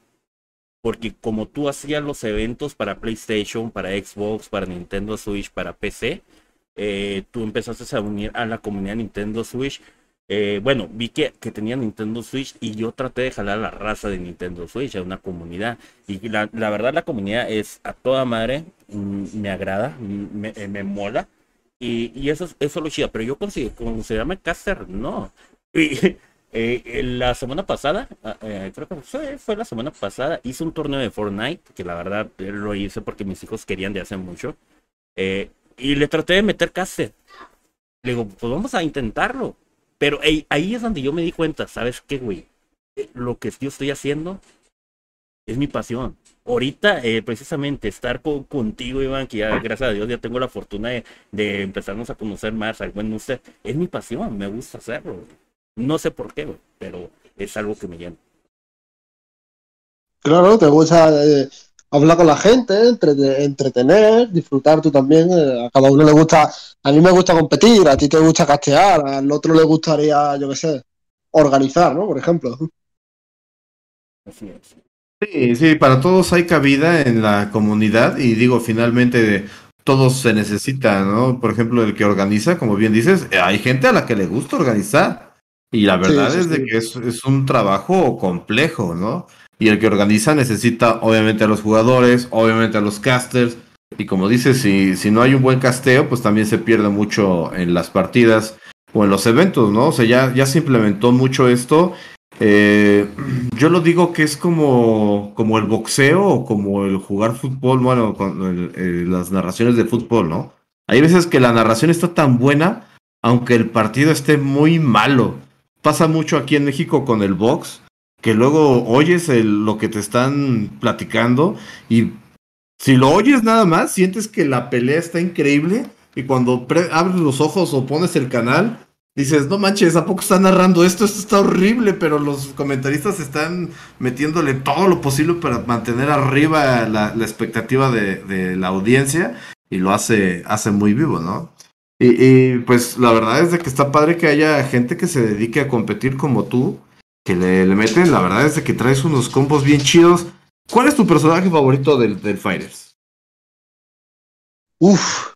porque como tú hacías los eventos para PlayStation, para Xbox, para Nintendo Switch, para PC, eh, tú empezaste a unir a la comunidad Nintendo Switch. Eh, bueno, vi que, que tenía Nintendo Switch y yo traté de jalar la raza de Nintendo Switch a una comunidad. Y la, la verdad la comunidad es a toda madre, mm, me agrada, me, eh, me mola. Y, y, eso, eso lo chido. Pero yo considero, caster, no. Y, eh, la semana pasada, ah, eh, creo que fue, la semana pasada, hice un torneo de Fortnite, que la verdad lo hice porque mis hijos querían de hace mucho. Eh, y le traté de meter caster. Le digo, pues vamos a intentarlo. Pero ahí es donde yo me di cuenta, ¿sabes qué, güey? lo que yo estoy haciendo es mi pasión. Ahorita, precisamente, estar contigo, Iván, que ya, gracias a Dios, ya tengo la fortuna de, de empezarnos a conocer más al buen usted, es mi pasión, me gusta hacerlo. No sé por qué, pero es algo que me llena. Claro, te gusta eh, hablar con la gente, entretener, disfrutar tú también. Eh, a cada uno le gusta, a mí me gusta competir, a ti te gusta castear, al otro le gustaría, yo qué sé, organizar, ¿no? Por ejemplo. Sí, sí, para todos hay cabida en la comunidad y digo, finalmente todos se necesitan, ¿no? Por ejemplo, el que organiza, como bien dices, hay gente a la que le gusta organizar. Y la verdad es de que es, es, un trabajo complejo, ¿no? Y el que organiza necesita obviamente a los jugadores, obviamente a los casters. Y como dices, si, si no hay un buen casteo, pues también se pierde mucho en las partidas o en los eventos, ¿no? O sea, ya, ya se implementó mucho esto. Eh, yo lo digo que es como, como el boxeo o como el jugar fútbol, bueno, con las narraciones de fútbol, ¿no? Hay veces que la narración está tan buena, aunque el partido esté muy malo pasa mucho aquí en México con el box, que luego oyes lo que te están platicando y si lo oyes nada más, sientes que la pelea está increíble y cuando abres los ojos o pones el canal, dices, no manches, ¿a poco está narrando esto? Esto está horrible, pero los comentaristas están metiéndole todo lo posible para mantener arriba la, expectativa de, la audiencia y lo hace, hace muy vivo, ¿no? Y, pues la verdad es de que está padre que haya gente que se dedique a competir como tú, que le, meten, la verdad es que traes unos combos bien chidos. ¿Cuál es tu personaje favorito del, del Fighters? Uf,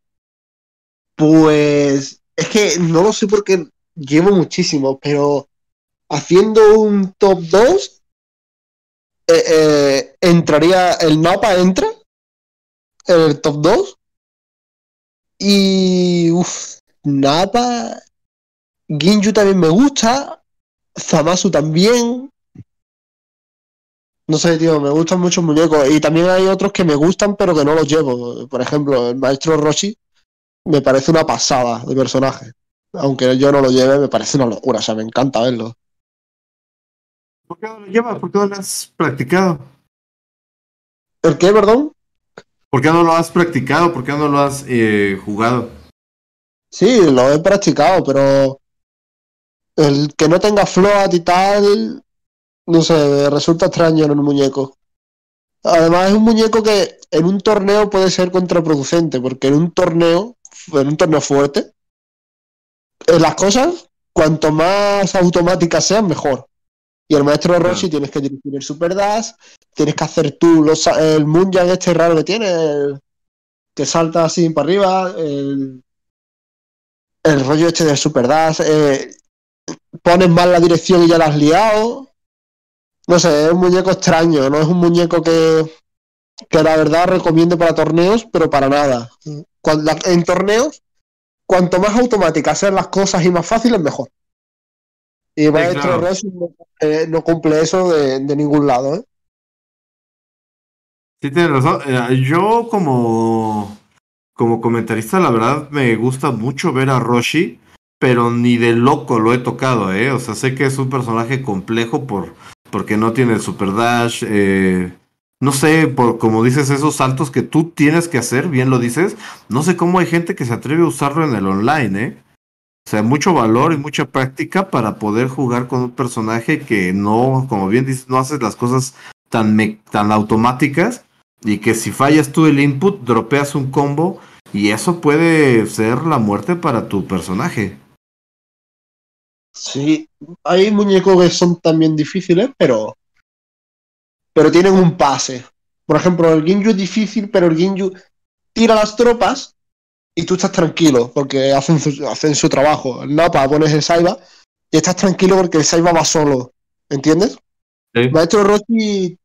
pues es que no lo sé porque llevo muchísimo, pero haciendo un top 2, eh, eh, entraría, el mapa entra en el top 2 y uff, Napa, Ginju también me gusta, Zamasu también. No sé, tío, me gustan muchos muñecos. Y también hay otros que me gustan, pero que no los llevo. Por ejemplo, el maestro Roshi me parece una pasada de personaje. Aunque yo no lo lleve, me parece una locura. O sea, me encanta verlo. ¿Por qué no lo llevas? ¿Por qué no lo has practicado? ¿El qué, perdón? ¿Por qué no lo has practicado? ¿Por qué no lo has eh, jugado? Sí, lo he practicado, pero el que no tenga float y tal, no sé, resulta extraño en un muñeco. Además es un muñeco que en un torneo puede ser contraproducente, porque en un torneo, en un torneo fuerte, en las cosas, cuanto más automáticas sean, mejor. Y el maestro Rossi tienes que dirigir el Super Dash, tienes que hacer tú los, el Moonjang este raro que tiene, que salta así para arriba, el, el rollo este del Super Dash, eh, pones mal la dirección y ya la has liado. No sé, es un muñeco extraño, no es un muñeco que, que la verdad recomiendo para torneos, pero para nada. Cuando, en torneos, cuanto más automáticas sean las cosas y más fáciles, mejor. Y Maestro Rossi eh, no, cumple eso de, ningún lado. ¿eh? Sí, tienes razón. Eh, yo como, como comentarista, la verdad me gusta mucho ver a Roshi, pero ni de loco lo he tocado, ¿eh? O sea, sé que es un personaje complejo por, porque no tiene el Super Dash, no sé, por como dices, esos saltos que tú tienes que hacer, bien lo dices, no sé cómo hay gente que se atreve a usarlo en el online, ¿eh? O sea, mucho valor y mucha práctica para poder jugar con un personaje que no, como bien dices, no haces las cosas tan, tan automáticas y que si fallas tú el input, dropeas un combo y eso puede ser la muerte para tu personaje. Sí, hay muñecos que son también difíciles, pero pero tienen un pase. Por ejemplo, el Ginyu es difícil, pero el Ginyu tira las tropas y tú estás tranquilo porque hacen su, hacen su trabajo. El Napa pones el Saiba y estás tranquilo porque el Saiba va solo. ¿Entiendes? Sí. Maestro Rossi,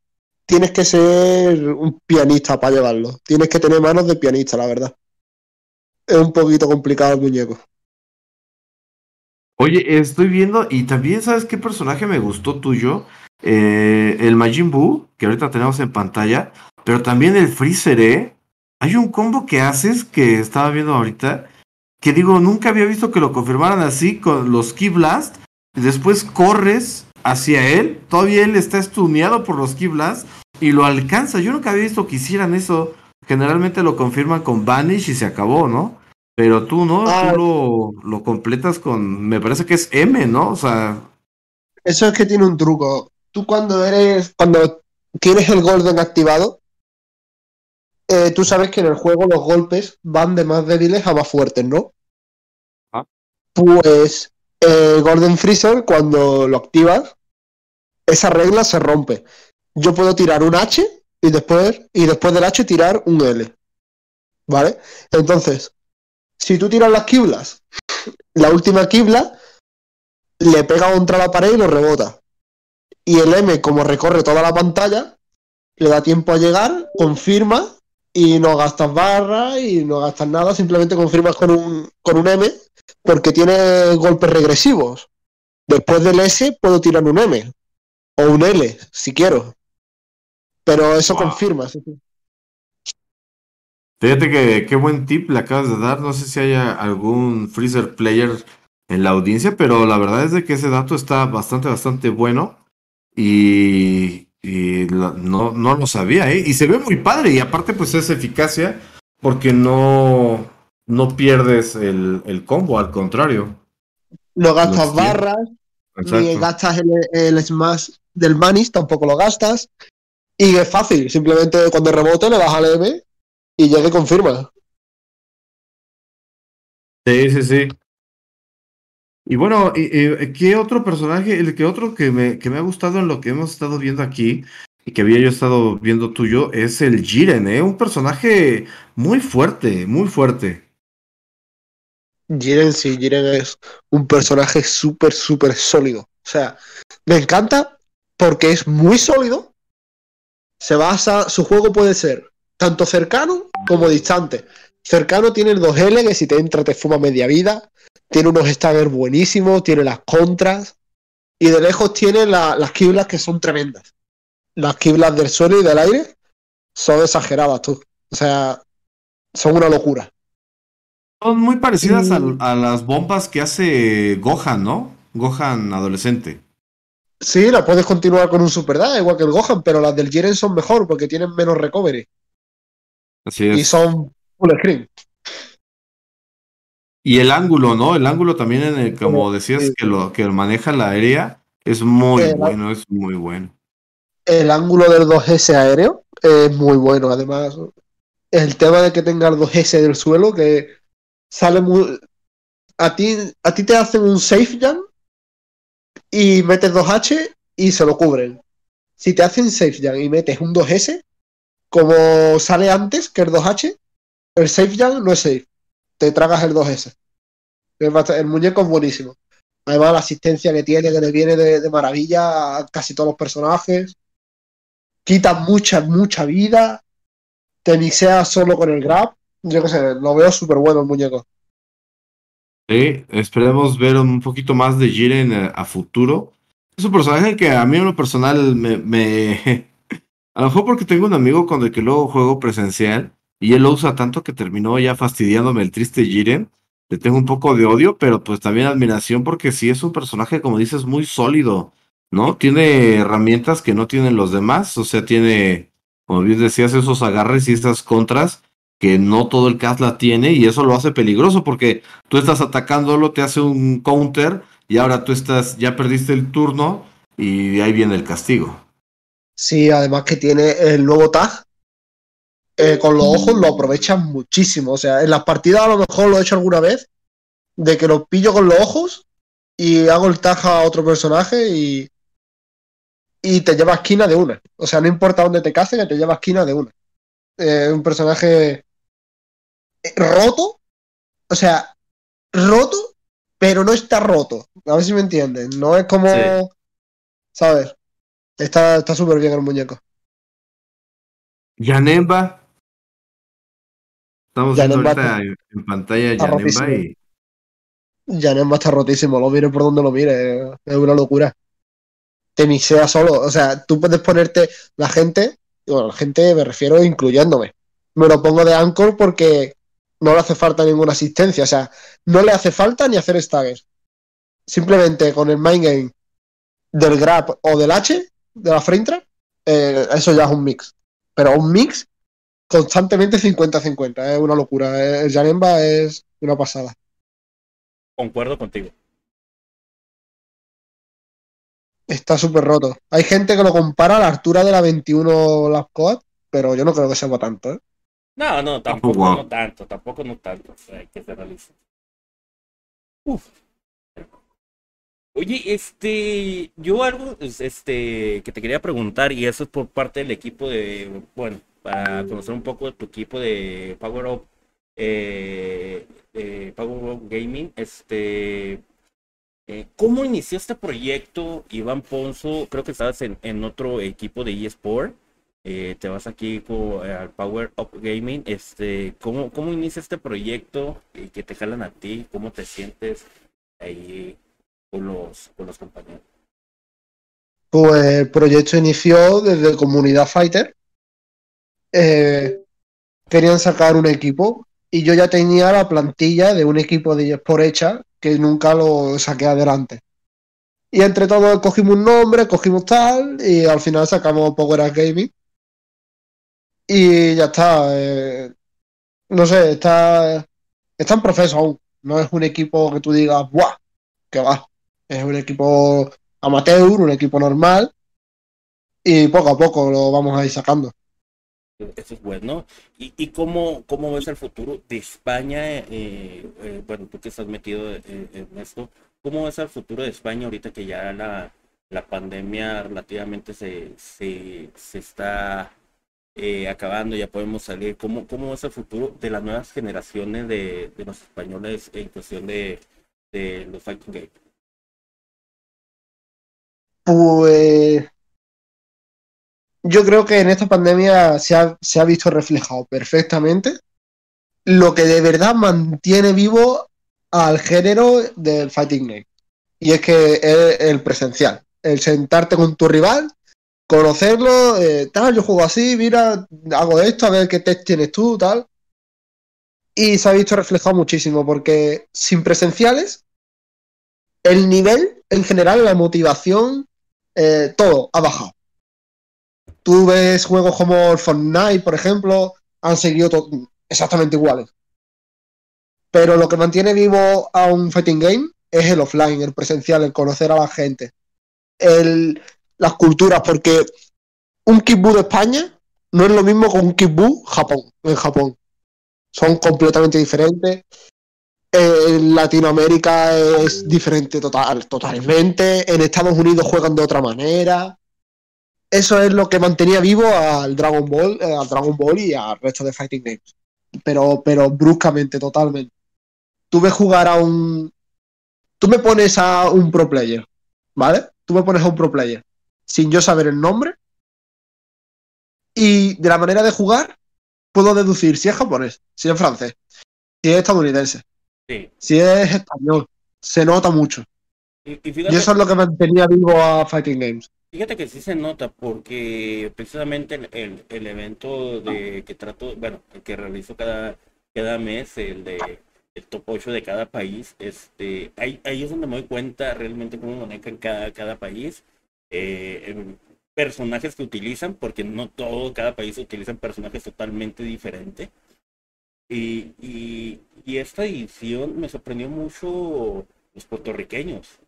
tienes que ser un pianista para llevarlo. Tienes que tener manos de pianista, la verdad. Es un poquito complicado el muñeco. Oye, estoy viendo y también sabes qué personaje me gustó tuyo. Eh, el Majin Buu, que ahorita tenemos en pantalla, pero también el Freezer, ¿eh? Hay un combo que haces que estaba viendo ahorita, que digo, nunca había visto que lo confirmaran así con los Key y después corres hacia él, todavía él está estuneado por los Key Blast y lo alcanza. Yo nunca había visto que hicieran eso. Generalmente lo confirman con Vanish y se acabó, ¿no? Pero tú no, tú ah. lo, lo completas con, me parece que es M, ¿no? O sea... Eso es que tiene un truco tú cuando eres, cuando tienes el Golden activado, eh, tú sabes que en el juego los golpes van de más débiles a más fuertes, ¿no? Ah. Pues el Golden Freezer, cuando lo activas, esa regla se rompe. Yo puedo tirar un H y después, y después del H tirar un L. ¿Vale? Entonces, si tú tiras las kiblas, la última kibla le pega contra la pared y lo rebota y el M, como recorre toda la pantalla, le da tiempo a llegar, confirma y no gastas barras y no gastas nada, simplemente confirmas con un, con un M porque tiene golpes regresivos. Después del S puedo tirar un M o un L si quiero. Pero eso confirma. Fíjate que qué buen tip le acabas de dar. No sé si haya algún Freezer player en la audiencia, pero la verdad es de que ese dato está bastante, bastante bueno. Y, no, no lo sabía, ¿eh? Y se ve muy padre. Y aparte, pues es eficacia porque no, no pierdes el, el combo, al contrario. No gastas barras, ni gastas el, el, smash del manis, tampoco lo gastas. Y es fácil, simplemente cuando rebote le das al M y ya te confirma. Sí, sí, sí. Y bueno, ¿qué otro personaje, el que otro que me, que me ha gustado en lo que hemos estado viendo aquí y que había yo estado viendo tuyo es el Jiren, ¿eh? Un personaje muy fuerte, muy fuerte. Jiren, sí, Jiren es un personaje súper, súper sólido. O sea, me encanta porque es muy sólido. Se basa, su juego puede ser tanto cercano como distante. Cercano tiene el 2L, que si te entra te fuma media vida tiene unos staggers buenísimos, tiene las contras y de lejos tiene las kiblas que son tremendas. Las kiblas del suelo y del aire son exageradas, tú. O sea, son una locura. Son muy parecidas a, mm. las bombas que hace Gohan, ¿no? Gohan adolescente. Sí, la puedes continuar con un Super Da, igual que el Gohan, pero las del Jiren son mejor porque tienen menos recovery. Así es. Y son full screen. Y el ángulo, ¿no? El ángulo también, en el, como decías, que lo que maneja la aérea, es muy bueno, es muy bueno. El ángulo del 2S aéreo es muy bueno, además. El tema de que tenga el 2S del suelo, que sale muy. A ti, a ti te hacen un safe jump y metes 2H y se lo cubren. Si te hacen safe jump y metes un 2S, como sale antes que el 2H, el safe jump no es safe te tragas el 2S. El muñeco es buenísimo. Además, la asistencia que tiene, que le viene de, maravilla a casi todos los personajes. Quita mucha, mucha vida. Te mixea solo con el grab. Yo qué sé, lo veo súper bueno el muñeco. Sí, esperemos ver un poquito más de Jiren eh, a futuro. Es un personaje que a mí en lo personal me... A lo mejor porque tengo un amigo con el que luego juego presencial y él lo usa tanto que terminó ya fastidiándome el triste Jiren. Le tengo un poco de odio, pero pues también admiración porque sí es un personaje, como dices, muy sólido, ¿no? Tiene herramientas que no tienen los demás, o sea, tiene como bien decías, esos agarres y esas contras que no todo el cast la tiene y eso lo hace peligroso porque tú estás atacándolo, te hace un counter y ahora tú estás, ya perdiste el turno y ahí viene el castigo. Sí, además que tiene el nuevo tag. Eh, con los ojos lo aprovechan muchísimo. O sea, en las partidas a lo mejor lo he hecho alguna vez, de que lo pillo con los ojos y hago el tag a otro personaje y, y te lleva esquina de una. O sea, no importa dónde te case, que te lleva esquina de una. Eh, un personaje roto, o sea, roto, pero no está roto. A ver si me entienden. No es como, ¿sabes? Está súper bien el muñeco. Yanemba. Estamos viendo ahorita en pantalla Yanemba y. Yanemba está rotísimo, lo mire por donde lo mire, es una locura. Te mixea solo, o sea, tú puedes ponerte la gente, bueno, la gente me refiero incluyéndome. Me lo pongo de anchor porque no le hace falta ninguna asistencia, o sea, no le hace falta ni hacer staggers. Simplemente con el mind game del grab o del H, de la frame eh, eso ya es un mix. Pero un mix constantemente 50-50, es una locura. El Janemba es una pasada. Concuerdo contigo. Está súper roto. Hay gente que lo compara a la altura de la 21 Lab pero yo no creo que sea tanto, ¿eh? No, no, tampoco no tanto, tampoco no tanto, hay que ser realista. Uf. Oye, este, yo algo, este, que te quería preguntar, y eso es por parte del equipo de, bueno, para conocer un poco de tu equipo de Power Up, eh, Power Up Gaming, este, eh, ¿cómo inició este proyecto, Iván Ponzo? Creo que estabas en, otro equipo de eSport. Eh, te vas aquí al Power Up Gaming, este, ¿cómo, ¿cómo inicia este proyecto que te jalan a ti? ¿Cómo te sientes ahí con los, compañeros? Pues el proyecto inició desde Comunidad Fighter. Eh, querían sacar un equipo y yo ya tenía la plantilla de un equipo de por hecha que nunca lo saqué adelante. Y entre todos cogimos un nombre, cogimos tal, y al final sacamos Power Up Gaming y ya está. Eh, no sé, está, está en proceso aún. No es un equipo que tú digas, ¡buah! Que va. Es un equipo amateur, un equipo normal. Y poco a poco lo vamos a ir sacando. Eso es bueno. ¿Y, y cómo, cómo ves el futuro de España? Eh, eh, bueno, tú que estás metido en, esto, ¿cómo ves el futuro de España ahorita que ya la, la pandemia relativamente se, se, se está eh, acabando, ya podemos salir. ¿Cómo, ¿Cómo es el futuro de las nuevas generaciones de, los españoles en cuestión de, los fighting games? Pues yo creo que en esta pandemia se ha, se ha visto reflejado perfectamente lo que de verdad mantiene vivo al género del fighting game. Y es que es el presencial, el sentarte con tu rival conocerlo, eh, tal, yo juego así, mira, hago esto, a ver qué test tienes tú, tal. Y se ha visto reflejado muchísimo, porque sin presenciales, el nivel en general, la motivación, eh, todo ha bajado. Tú ves juegos como Fortnite, por ejemplo, han seguido exactamente iguales. Pero lo que mantiene vivo a un fighting game es el offline, el presencial, el conocer a la gente. El, las culturas, porque un Kibbu de España no es lo mismo que un Kibbu Japón, en Japón. Son completamente diferentes. En Latinoamérica es diferente total, totalmente. En Estados Unidos juegan de otra manera. Eso es lo que mantenía vivo al Dragon Ball, eh, al Dragon Ball y al resto de Fighting Games. Pero, pero bruscamente, totalmente. Tú ves jugar a un. Tú me pones a un pro player, ¿vale? Tú me pones a un pro player sin yo saber el nombre. Y de la manera de jugar, puedo deducir si es japonés, si es francés, si es estadounidense, si es español. Se nota mucho. Y, eso es lo que mantenía vivo a Fighting Games. Fíjate que sí se nota porque precisamente el, el, evento de que trato, bueno, el que realizo cada, cada mes, el de el top 8 de cada país, este, ahí, ahí es donde me doy cuenta realmente cómo manejan cada, cada país eh, personajes que utilizan, porque no todo, cada país utilizan personajes totalmente diferentes. Y, y, y esta edición me sorprendió mucho los puertorriqueños,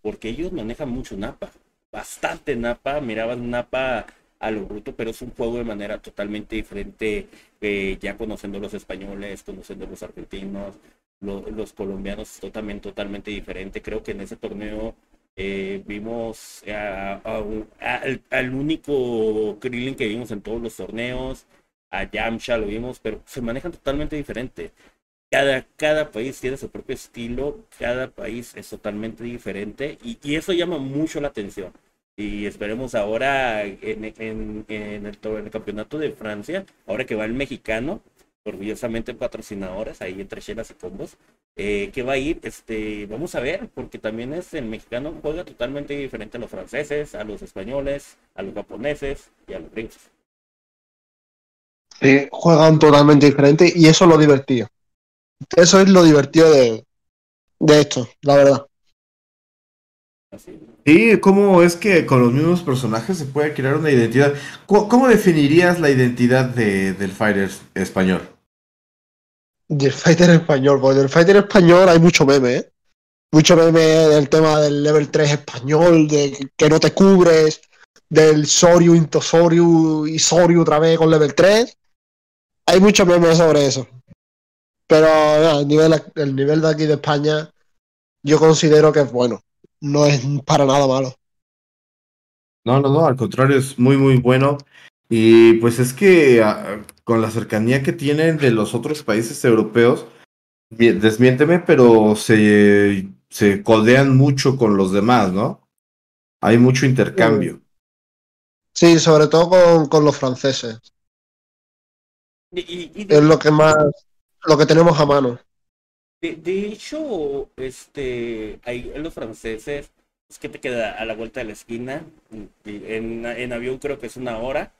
porque ellos manejan mucho Napa, bastante Napa, miraban Napa a lo bruto, pero es un juego de manera totalmente diferente, eh, ya conociendo los españoles, conociendo los argentinos, los colombianos, totalmente, totalmente diferente. Creo que en ese torneo eh, vimos al, único Krillin que vimos en todos los torneos, a Yamcha lo vimos, pero se manejan totalmente diferente. Cada, cada país tiene su propio estilo, cada país es totalmente diferente y, y eso llama mucho la atención y esperemos ahora en, en, en, el, el, campeonato de Francia, ahora que va el mexicano, orgullosamente patrocinadores, ahí entre chelas y combos, eh, que va a ir, este, vamos a ver, porque también es el mexicano juega totalmente diferente a los franceses, a los españoles, a los japoneses y a los gringos. Sí, juegan totalmente diferente y eso es lo divertido. Eso es lo divertido de, de esto, la verdad. Sí, ¿cómo es que con los mismos personajes se puede crear una identidad? ¿Cómo, definirías la identidad de, del fighter español? Del fighter español, pues del fighter español hay mucho meme, ¿eh? Mucho meme del tema del level 3 español, de que no te cubres, del Soryu, into Soryu y Soryu otra vez con level 3. Hay mucho meme sobre eso. Pero el, nivel, el nivel de aquí de España yo considero que es bueno no es para nada malo. No, no, no, al contrario, es muy, muy bueno. Y pues es que ah, con la cercanía que tienen de los otros países europeos, desmiénteme, pero se, se coldean mucho con los demás, ¿no? Hay mucho intercambio. Sí, sobre todo con, con los franceses. Es lo que más, lo que tenemos a mano. De, hecho, este, hay los franceses, es que te queda a la vuelta de la esquina. En, en avión creo que es una hora,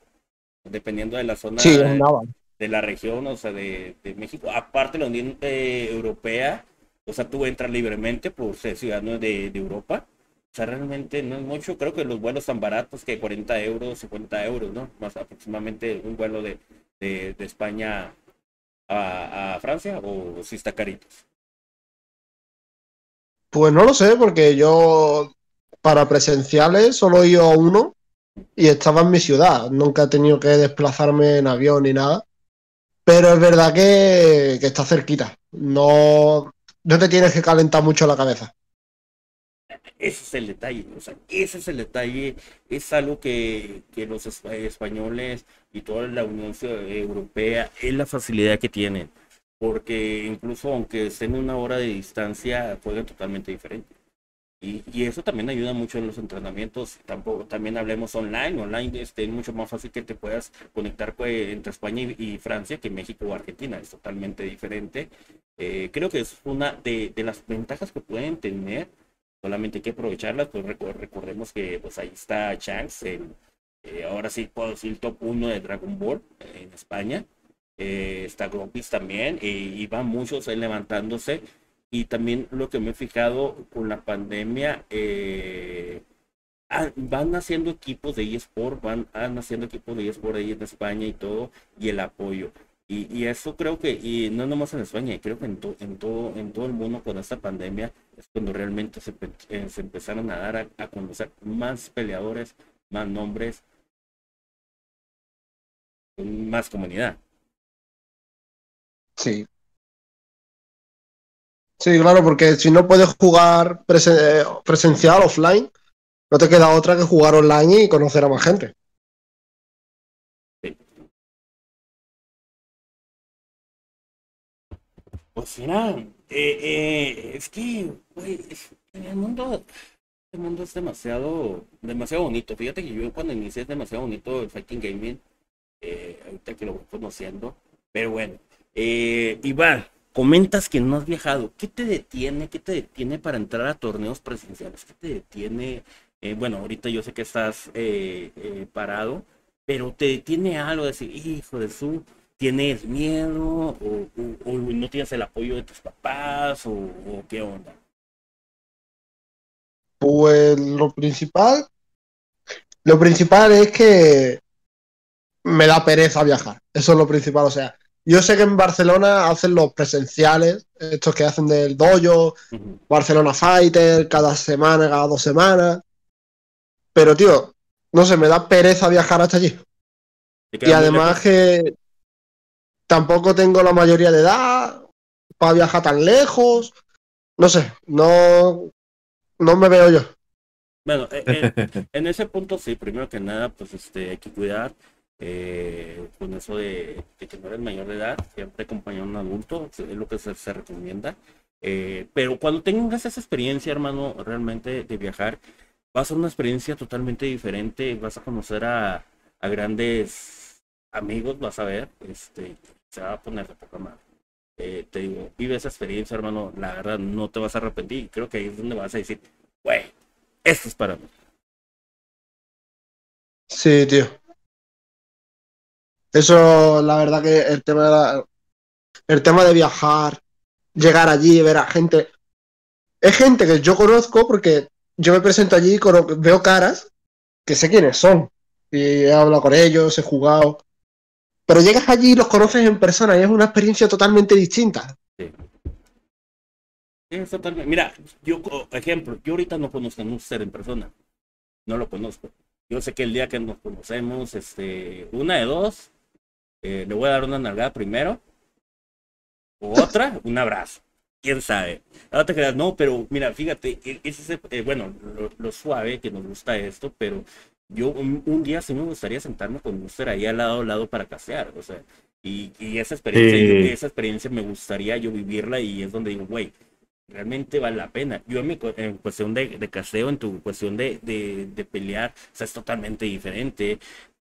dependiendo de la zona de, la región, o sea, de, México. Aparte, la Unión eh, Europea, o sea, tú entras libremente por ser ciudadano de, de Europa. O sea, realmente no es mucho. Creo que los vuelos tan baratos que 40 euros, 50 euros, ¿no? Más aproximadamente un vuelo de, de, España a, Francia o si está caritos. Pues no lo sé, porque yo para presenciales solo he ido a uno y estaba en mi ciudad. Nunca he tenido que desplazarme en avión ni nada. Pero es verdad que, está cerquita. No, no te tienes que calentar mucho la cabeza. Ese es el detalle, o sea, ese es el detalle, es algo que, que los españoles y toda la Unión Europea es la facilidad que tienen porque incluso aunque estén una hora de distancia, juegan totalmente diferente. Y, y, eso también ayuda mucho en los entrenamientos. Tampoco, también hablemos online. Online este, es mucho más fácil que te puedas conectar pues, entre España y, Francia que México o Argentina. Es totalmente diferente. Eh, creo que es una de, de, las ventajas que pueden tener. Solamente hay que aprovecharlas. Pues recordemos que pues, ahí está Shanks. El, eh, ahora sí puedo decir top 1 de Dragon Ball en España eh, está Grumpis también, y van muchos levantándose. Y también lo que me he fijado con la pandemia, eh, van haciendo equipos de eSport, van, haciendo equipos de eSport ahí en España y todo, y el apoyo. Y, y, eso creo que, y no nomás en España, creo que en, en, todo, en todo el mundo con esta pandemia es cuando realmente se, eh, se empezaron a dar a, a, conocer más peleadores, más nombres, más comunidad. Sí. Sí, claro, porque si no puedes jugar presencial, offline, no te queda otra que jugar online y conocer a más gente. Pues mira, eh, eh, es que, el mundo, el mundo es demasiado, demasiado bonito. Fíjate que yo cuando inicié es demasiado bonito el Fighting Gaming, eh, ahorita que lo voy conociendo, pero bueno, Iván, comentas que no has viajado. ¿Qué te detiene? ¿Qué te detiene para entrar a torneos presenciales? ¿Qué te detiene? Bueno, ahorita yo sé que estás parado, pero te detiene algo de decir, hijo de su, ¿tienes miedo? O, no tienes el apoyo de tus papás? ¿O, o qué onda? Pues lo principal, Lo principal es que me da pereza viajar. Eso es lo principal. O sea, yo sé que en Barcelona hacen los presenciales, estos que hacen del dojo. Barcelona Fighter, cada semana, cada dos semanas. Pero, tío, no sé, me da pereza viajar hasta allí. Y además que tampoco tengo la mayoría de edad para viajar tan lejos. No sé, no, no me veo yo. Bueno, eh, eh, en ese punto sí, primero que nada, pues este, hay que cuidar eh, con eso de, de que no eres mayor de edad, siempre acompañar a un adulto, es lo que se, se recomienda. Eh, pero cuando tengas esa experiencia, hermano, realmente de viajar, va a ser una experiencia totalmente diferente, vas a conocer a, a grandes amigos, vas a ver, este, se va a poner de poca madre. Eh, te digo, vive esa experiencia, hermano, la verdad no te vas a arrepentir, creo que ahí es donde vas a decir, güey, esto es para mí. Sí, tío. Eso, la verdad que el tema de el tema de viajar, llegar allí, ver a gente. Es gente que yo conozco porque yo me presento allí y veo caras que sé quiénes son. Y he hablado con ellos, he jugado. Pero llegas allí y los conoces en persona y es una experiencia totalmente distinta. Es totalmente. Mira, yo, ejemplo, yo ahorita no conozco a usted en persona. No lo conozco. Yo sé que el día que nos conocemos, este, una de dos, eh, le voy a dar una nalgada primero. O otra, un abrazo. Quién sabe. No te creas, no, pero mira, fíjate, e- ese es, el- eh, bueno, lo, lo suave que nos gusta esto, pero yo un, un día sí me gustaría sentarme con usted ahí al lado al lado para casear, o sea, y, y esa experiencia, Sí. esa experiencia me gustaría yo vivirla y es donde digo, güey, realmente vale la pena. Yo en, mi, en cuestión de, de caseo, en tu cuestión de, de, de pelear, o sea, es totalmente diferente.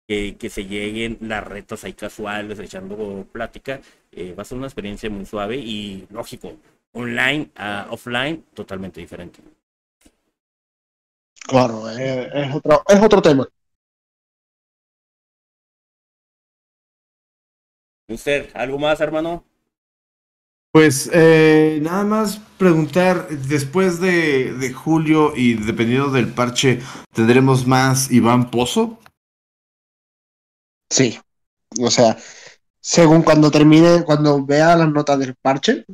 Que, que se lleguen las retas ahí casuales, echando plática, eh, va a ser una experiencia muy suave y lógico, online a offline, totalmente diferente. Claro, es, es otro, es otro tema. ¿Usted, algo más, hermano? Pues eh, nada más preguntar, después de, de julio y dependiendo del parche, ¿tendremos más Iván Pozo? Sí. O sea, según cuando termine, cuando vea las notas del parche,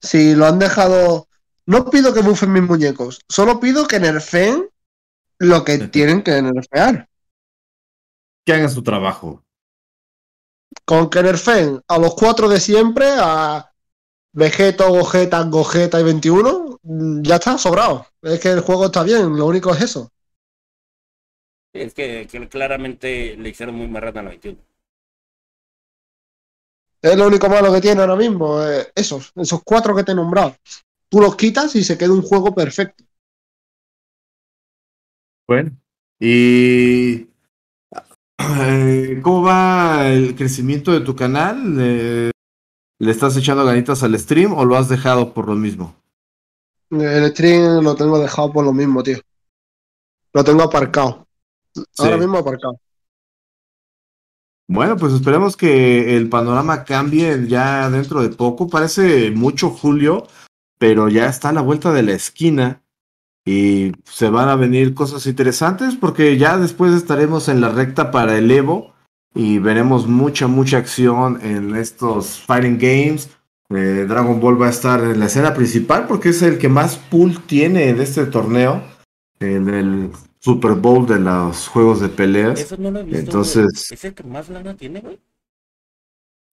si lo han dejado. No pido que bufen mis muñecos, solo pido que nerfeen lo que tienen que nerfear. Que hagan su trabajo. Con que nerfeen a los cuatro de siempre, a Vegeto, Gogeta, Gogeta y 21, mm, ya está, sobrado. Es que el juego está bien, lo único es eso. Sí, Es que, que claramente le hicieron muy marrana a la 21. Es lo único malo que tiene ahora mismo, eh, esos, esos cuatro que te he nombrado. Tú los quitas y se queda un juego perfecto. Bueno. ¿Y cómo va el crecimiento de tu canal? ¿Le estás echando ganitas al stream o lo has dejado por lo mismo? El stream lo tengo dejado por lo mismo, tío. Lo tengo aparcado. Ahora Sí. mismo aparcado. Bueno, pues esperemos que el panorama cambie ya dentro de poco. Parece mucho julio, pero ya está a la vuelta de la esquina y se van a venir cosas interesantes porque ya después estaremos en la recta para el Evo y veremos mucha, mucha acción en estos Fighting Games. Eh, Dragon Ball va a estar en la escena principal porque es el que más pool tiene de este torneo, en el Super Bowl de los juegos de peleas. Eso no lo he visto. Entonces-. ¿Es el que más lana tiene, güey?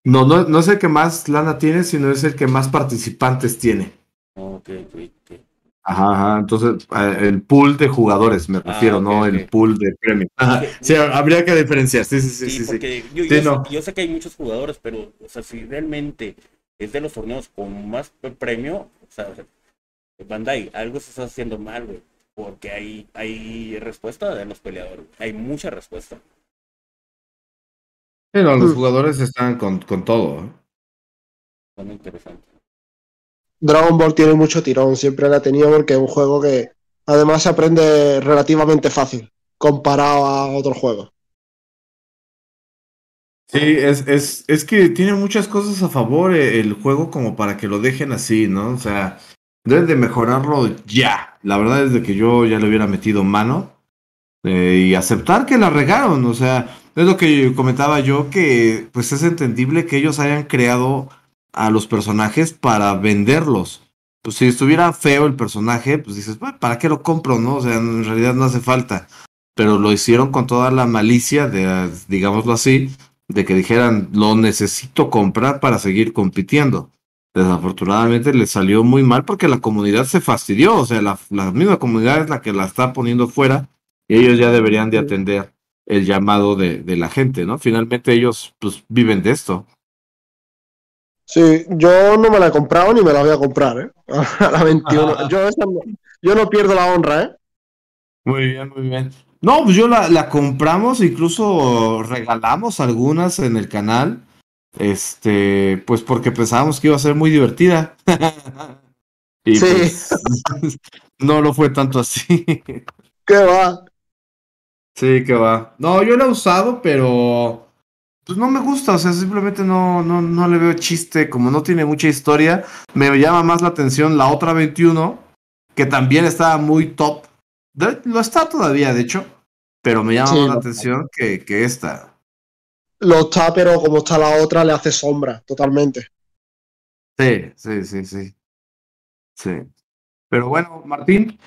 No, no, no es el que más lana tiene, sino es el que más participantes tiene. Ok, ok. Ajá, ajá. Entonces, eh, el pool de jugadores me Ah, refiero, no el pool de premios. Ajá. Sí, habría que diferenciar. Sí, sí, sí, Sí, porque Yo, Sí, yo, no. sé, yo sé que hay muchos jugadores, pero, o sea, si realmente es de los torneos con más premio, o sea, Bandai, algo se está haciendo mal, güey. Porque hay, hay respuesta de los peleadores. Hay mucha respuesta. No, los Mm. jugadores están con, con todo. ¿eh? Son interesante. Dragon Ball tiene mucho tirón, siempre lo ha tenido porque es un juego que además se aprende relativamente fácil comparado a otros juegos. Sí, es, es, es que tiene muchas cosas a favor eh, el juego como para que lo dejen así, ¿no? O sea, deben de mejorarlo ya. La verdad es que yo ya le hubiera metido mano. eh, y aceptar que la regaron. O sea, es lo que comentaba yo, que pues es entendible que ellos hayan creado a los personajes para venderlos. Pues si estuviera feo el personaje, pues dices, ¿para qué lo compro? No, o sea, en realidad no hace falta. Pero lo hicieron con toda la malicia de, digámoslo así, de que dijeran, lo necesito comprar para seguir compitiendo. Desafortunadamente le salió muy mal porque la comunidad se fastidió, o sea, la, la misma comunidad es la que la está poniendo fuera y ellos ya deberían de atender el llamado de, de la gente, ¿no? Finalmente ellos pues viven de esto. Sí, yo no me la he comprado ni me la voy a comprar, ¿eh? A la 21. Yo, no, yo no pierdo la honra, ¿eh? Muy bien, muy bien. No, pues yo la, la compramos, incluso regalamos algunas en el canal. Este, pues porque pensábamos que iba a ser muy divertida. y sí. pues, no lo fue tanto así. ¿Qué va? Sí, que va. No, yo la he usado, pero pues no me gusta, o sea, simplemente no, no, no le veo chiste, como no tiene mucha historia. Me llama más la atención la otra 21, que también estaba muy top. Lo está todavía, de hecho, pero me llama sí, más la atención que, que esta. Lo está, pero como está la otra, le hace sombra, totalmente. Sí, sí, sí, sí. Sí. Pero bueno, Martín,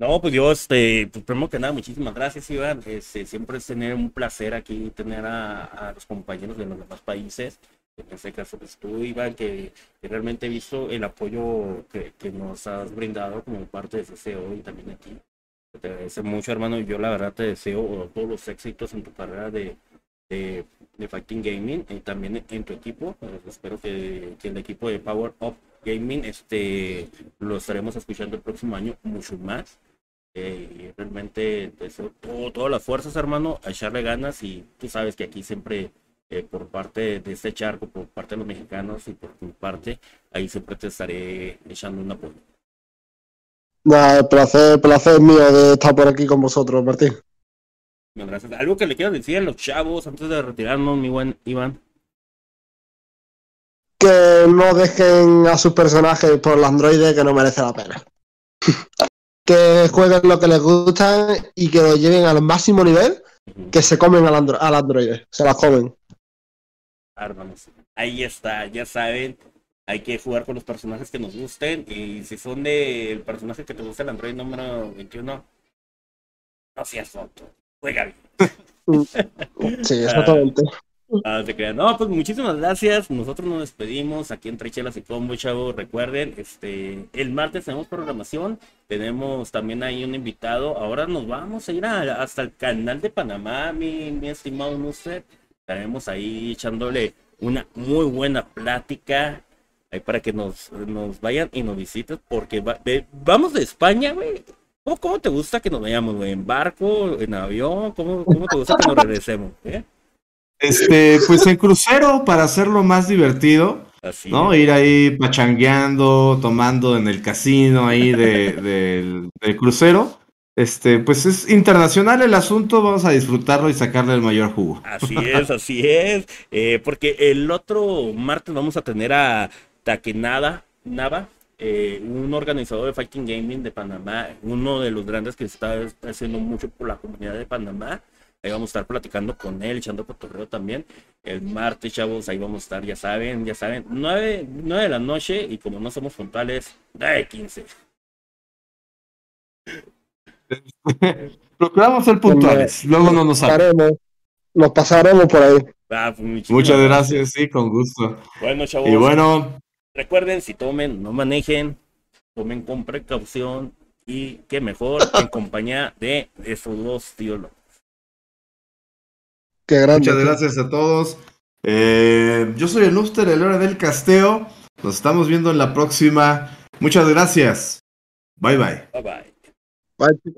no, pues yo, este, pues primero que nada, muchísimas gracias, Iván. Este, siempre es tener un placer aquí tener a, a, los compañeros de los demás países. En este caso, pues tú, Iván, que, realmente he visto el apoyo que, que, nos has brindado como parte de CCO y también aquí. Te agradece mucho, hermano. Yo, la verdad, te deseo todos los éxitos en tu carrera de, de, de Fighting Gaming y también en tu equipo. Pues, espero que, que el equipo de Power Up Gaming este, lo estaremos escuchando el próximo año mucho más. Eh, y realmente deseo todo, todas las fuerzas, hermano, a echarle ganas y tú sabes que aquí siempre eh, por parte de este charco, por parte de los mexicanos y por tu parte, ahí siempre te estaré echando un apoyo. Nah, placer, placer mío de estar por aquí con vosotros, Martín. Gracias. ¿Algo que le quieras decir a los chavos antes de retirarnos, mi buen Iván? Que no dejen a sus personajes por los androides que no merece la pena. que jueguen lo que les gusta y que lo lleven al máximo nivel, que se comen al, andro al androide, se las comen. Ahí está, ya saben, hay que jugar con los personajes que nos gusten y si son del personaje que te gusta el androide número 21, no seas foto, juega bien. sí, exactamente. Ah. No, pues muchísimas gracias. Nosotros nos despedimos aquí en Trechelas y Combo, chavo. Recuerden, este, el martes tenemos programación. Tenemos también ahí un invitado. Ahora nos vamos a ir a, hasta el canal de Panamá, mi, mi estimado usted. Estaremos ahí echándole una muy buena plática. Ahí para que nos, nos vayan y nos visiten. Porque va, ve, vamos de España, güey. ¿Cómo, ¿Cómo, te gusta que nos vayamos, güey? ¿En barco? ¿En avión? ¿Cómo, cómo te gusta que nos regresemos? ¿Eh? Este, pues en crucero para hacerlo más divertido, Así ¿no? Ir ahí pachangueando, tomando en el casino ahí de, de, del crucero. Este, pues es internacional el asunto, vamos a disfrutarlo y sacarle el mayor jugo. Así es, así es, eh, porque el otro martes vamos a tener a Takenada Nava, eh, un organizador de Fighting Gaming de Panamá, uno de los grandes que está haciendo mucho por la comunidad de Panamá. Ahí vamos a estar platicando con él, echando cotorreo también. El martes, chavos, ahí vamos a estar, ya saben, ya saben, 9, 9 de la noche y como no somos frontales, de 15. Procuramos ser puntuales, luego no nos pasaremos, nos pasaremos por ahí. Ah, pues Muchas gracias, sí, con gusto. Bueno, chavos. Y bueno, recuerden, si tomen, no manejen, tomen con precaución y qué mejor en compañía de esos dos tíos Muchas gracias a todos. Eh, yo soy el Luster, el hora del casteo. Nos estamos viendo en la próxima. Muchas gracias. Bye bye. Bye bye. Bye.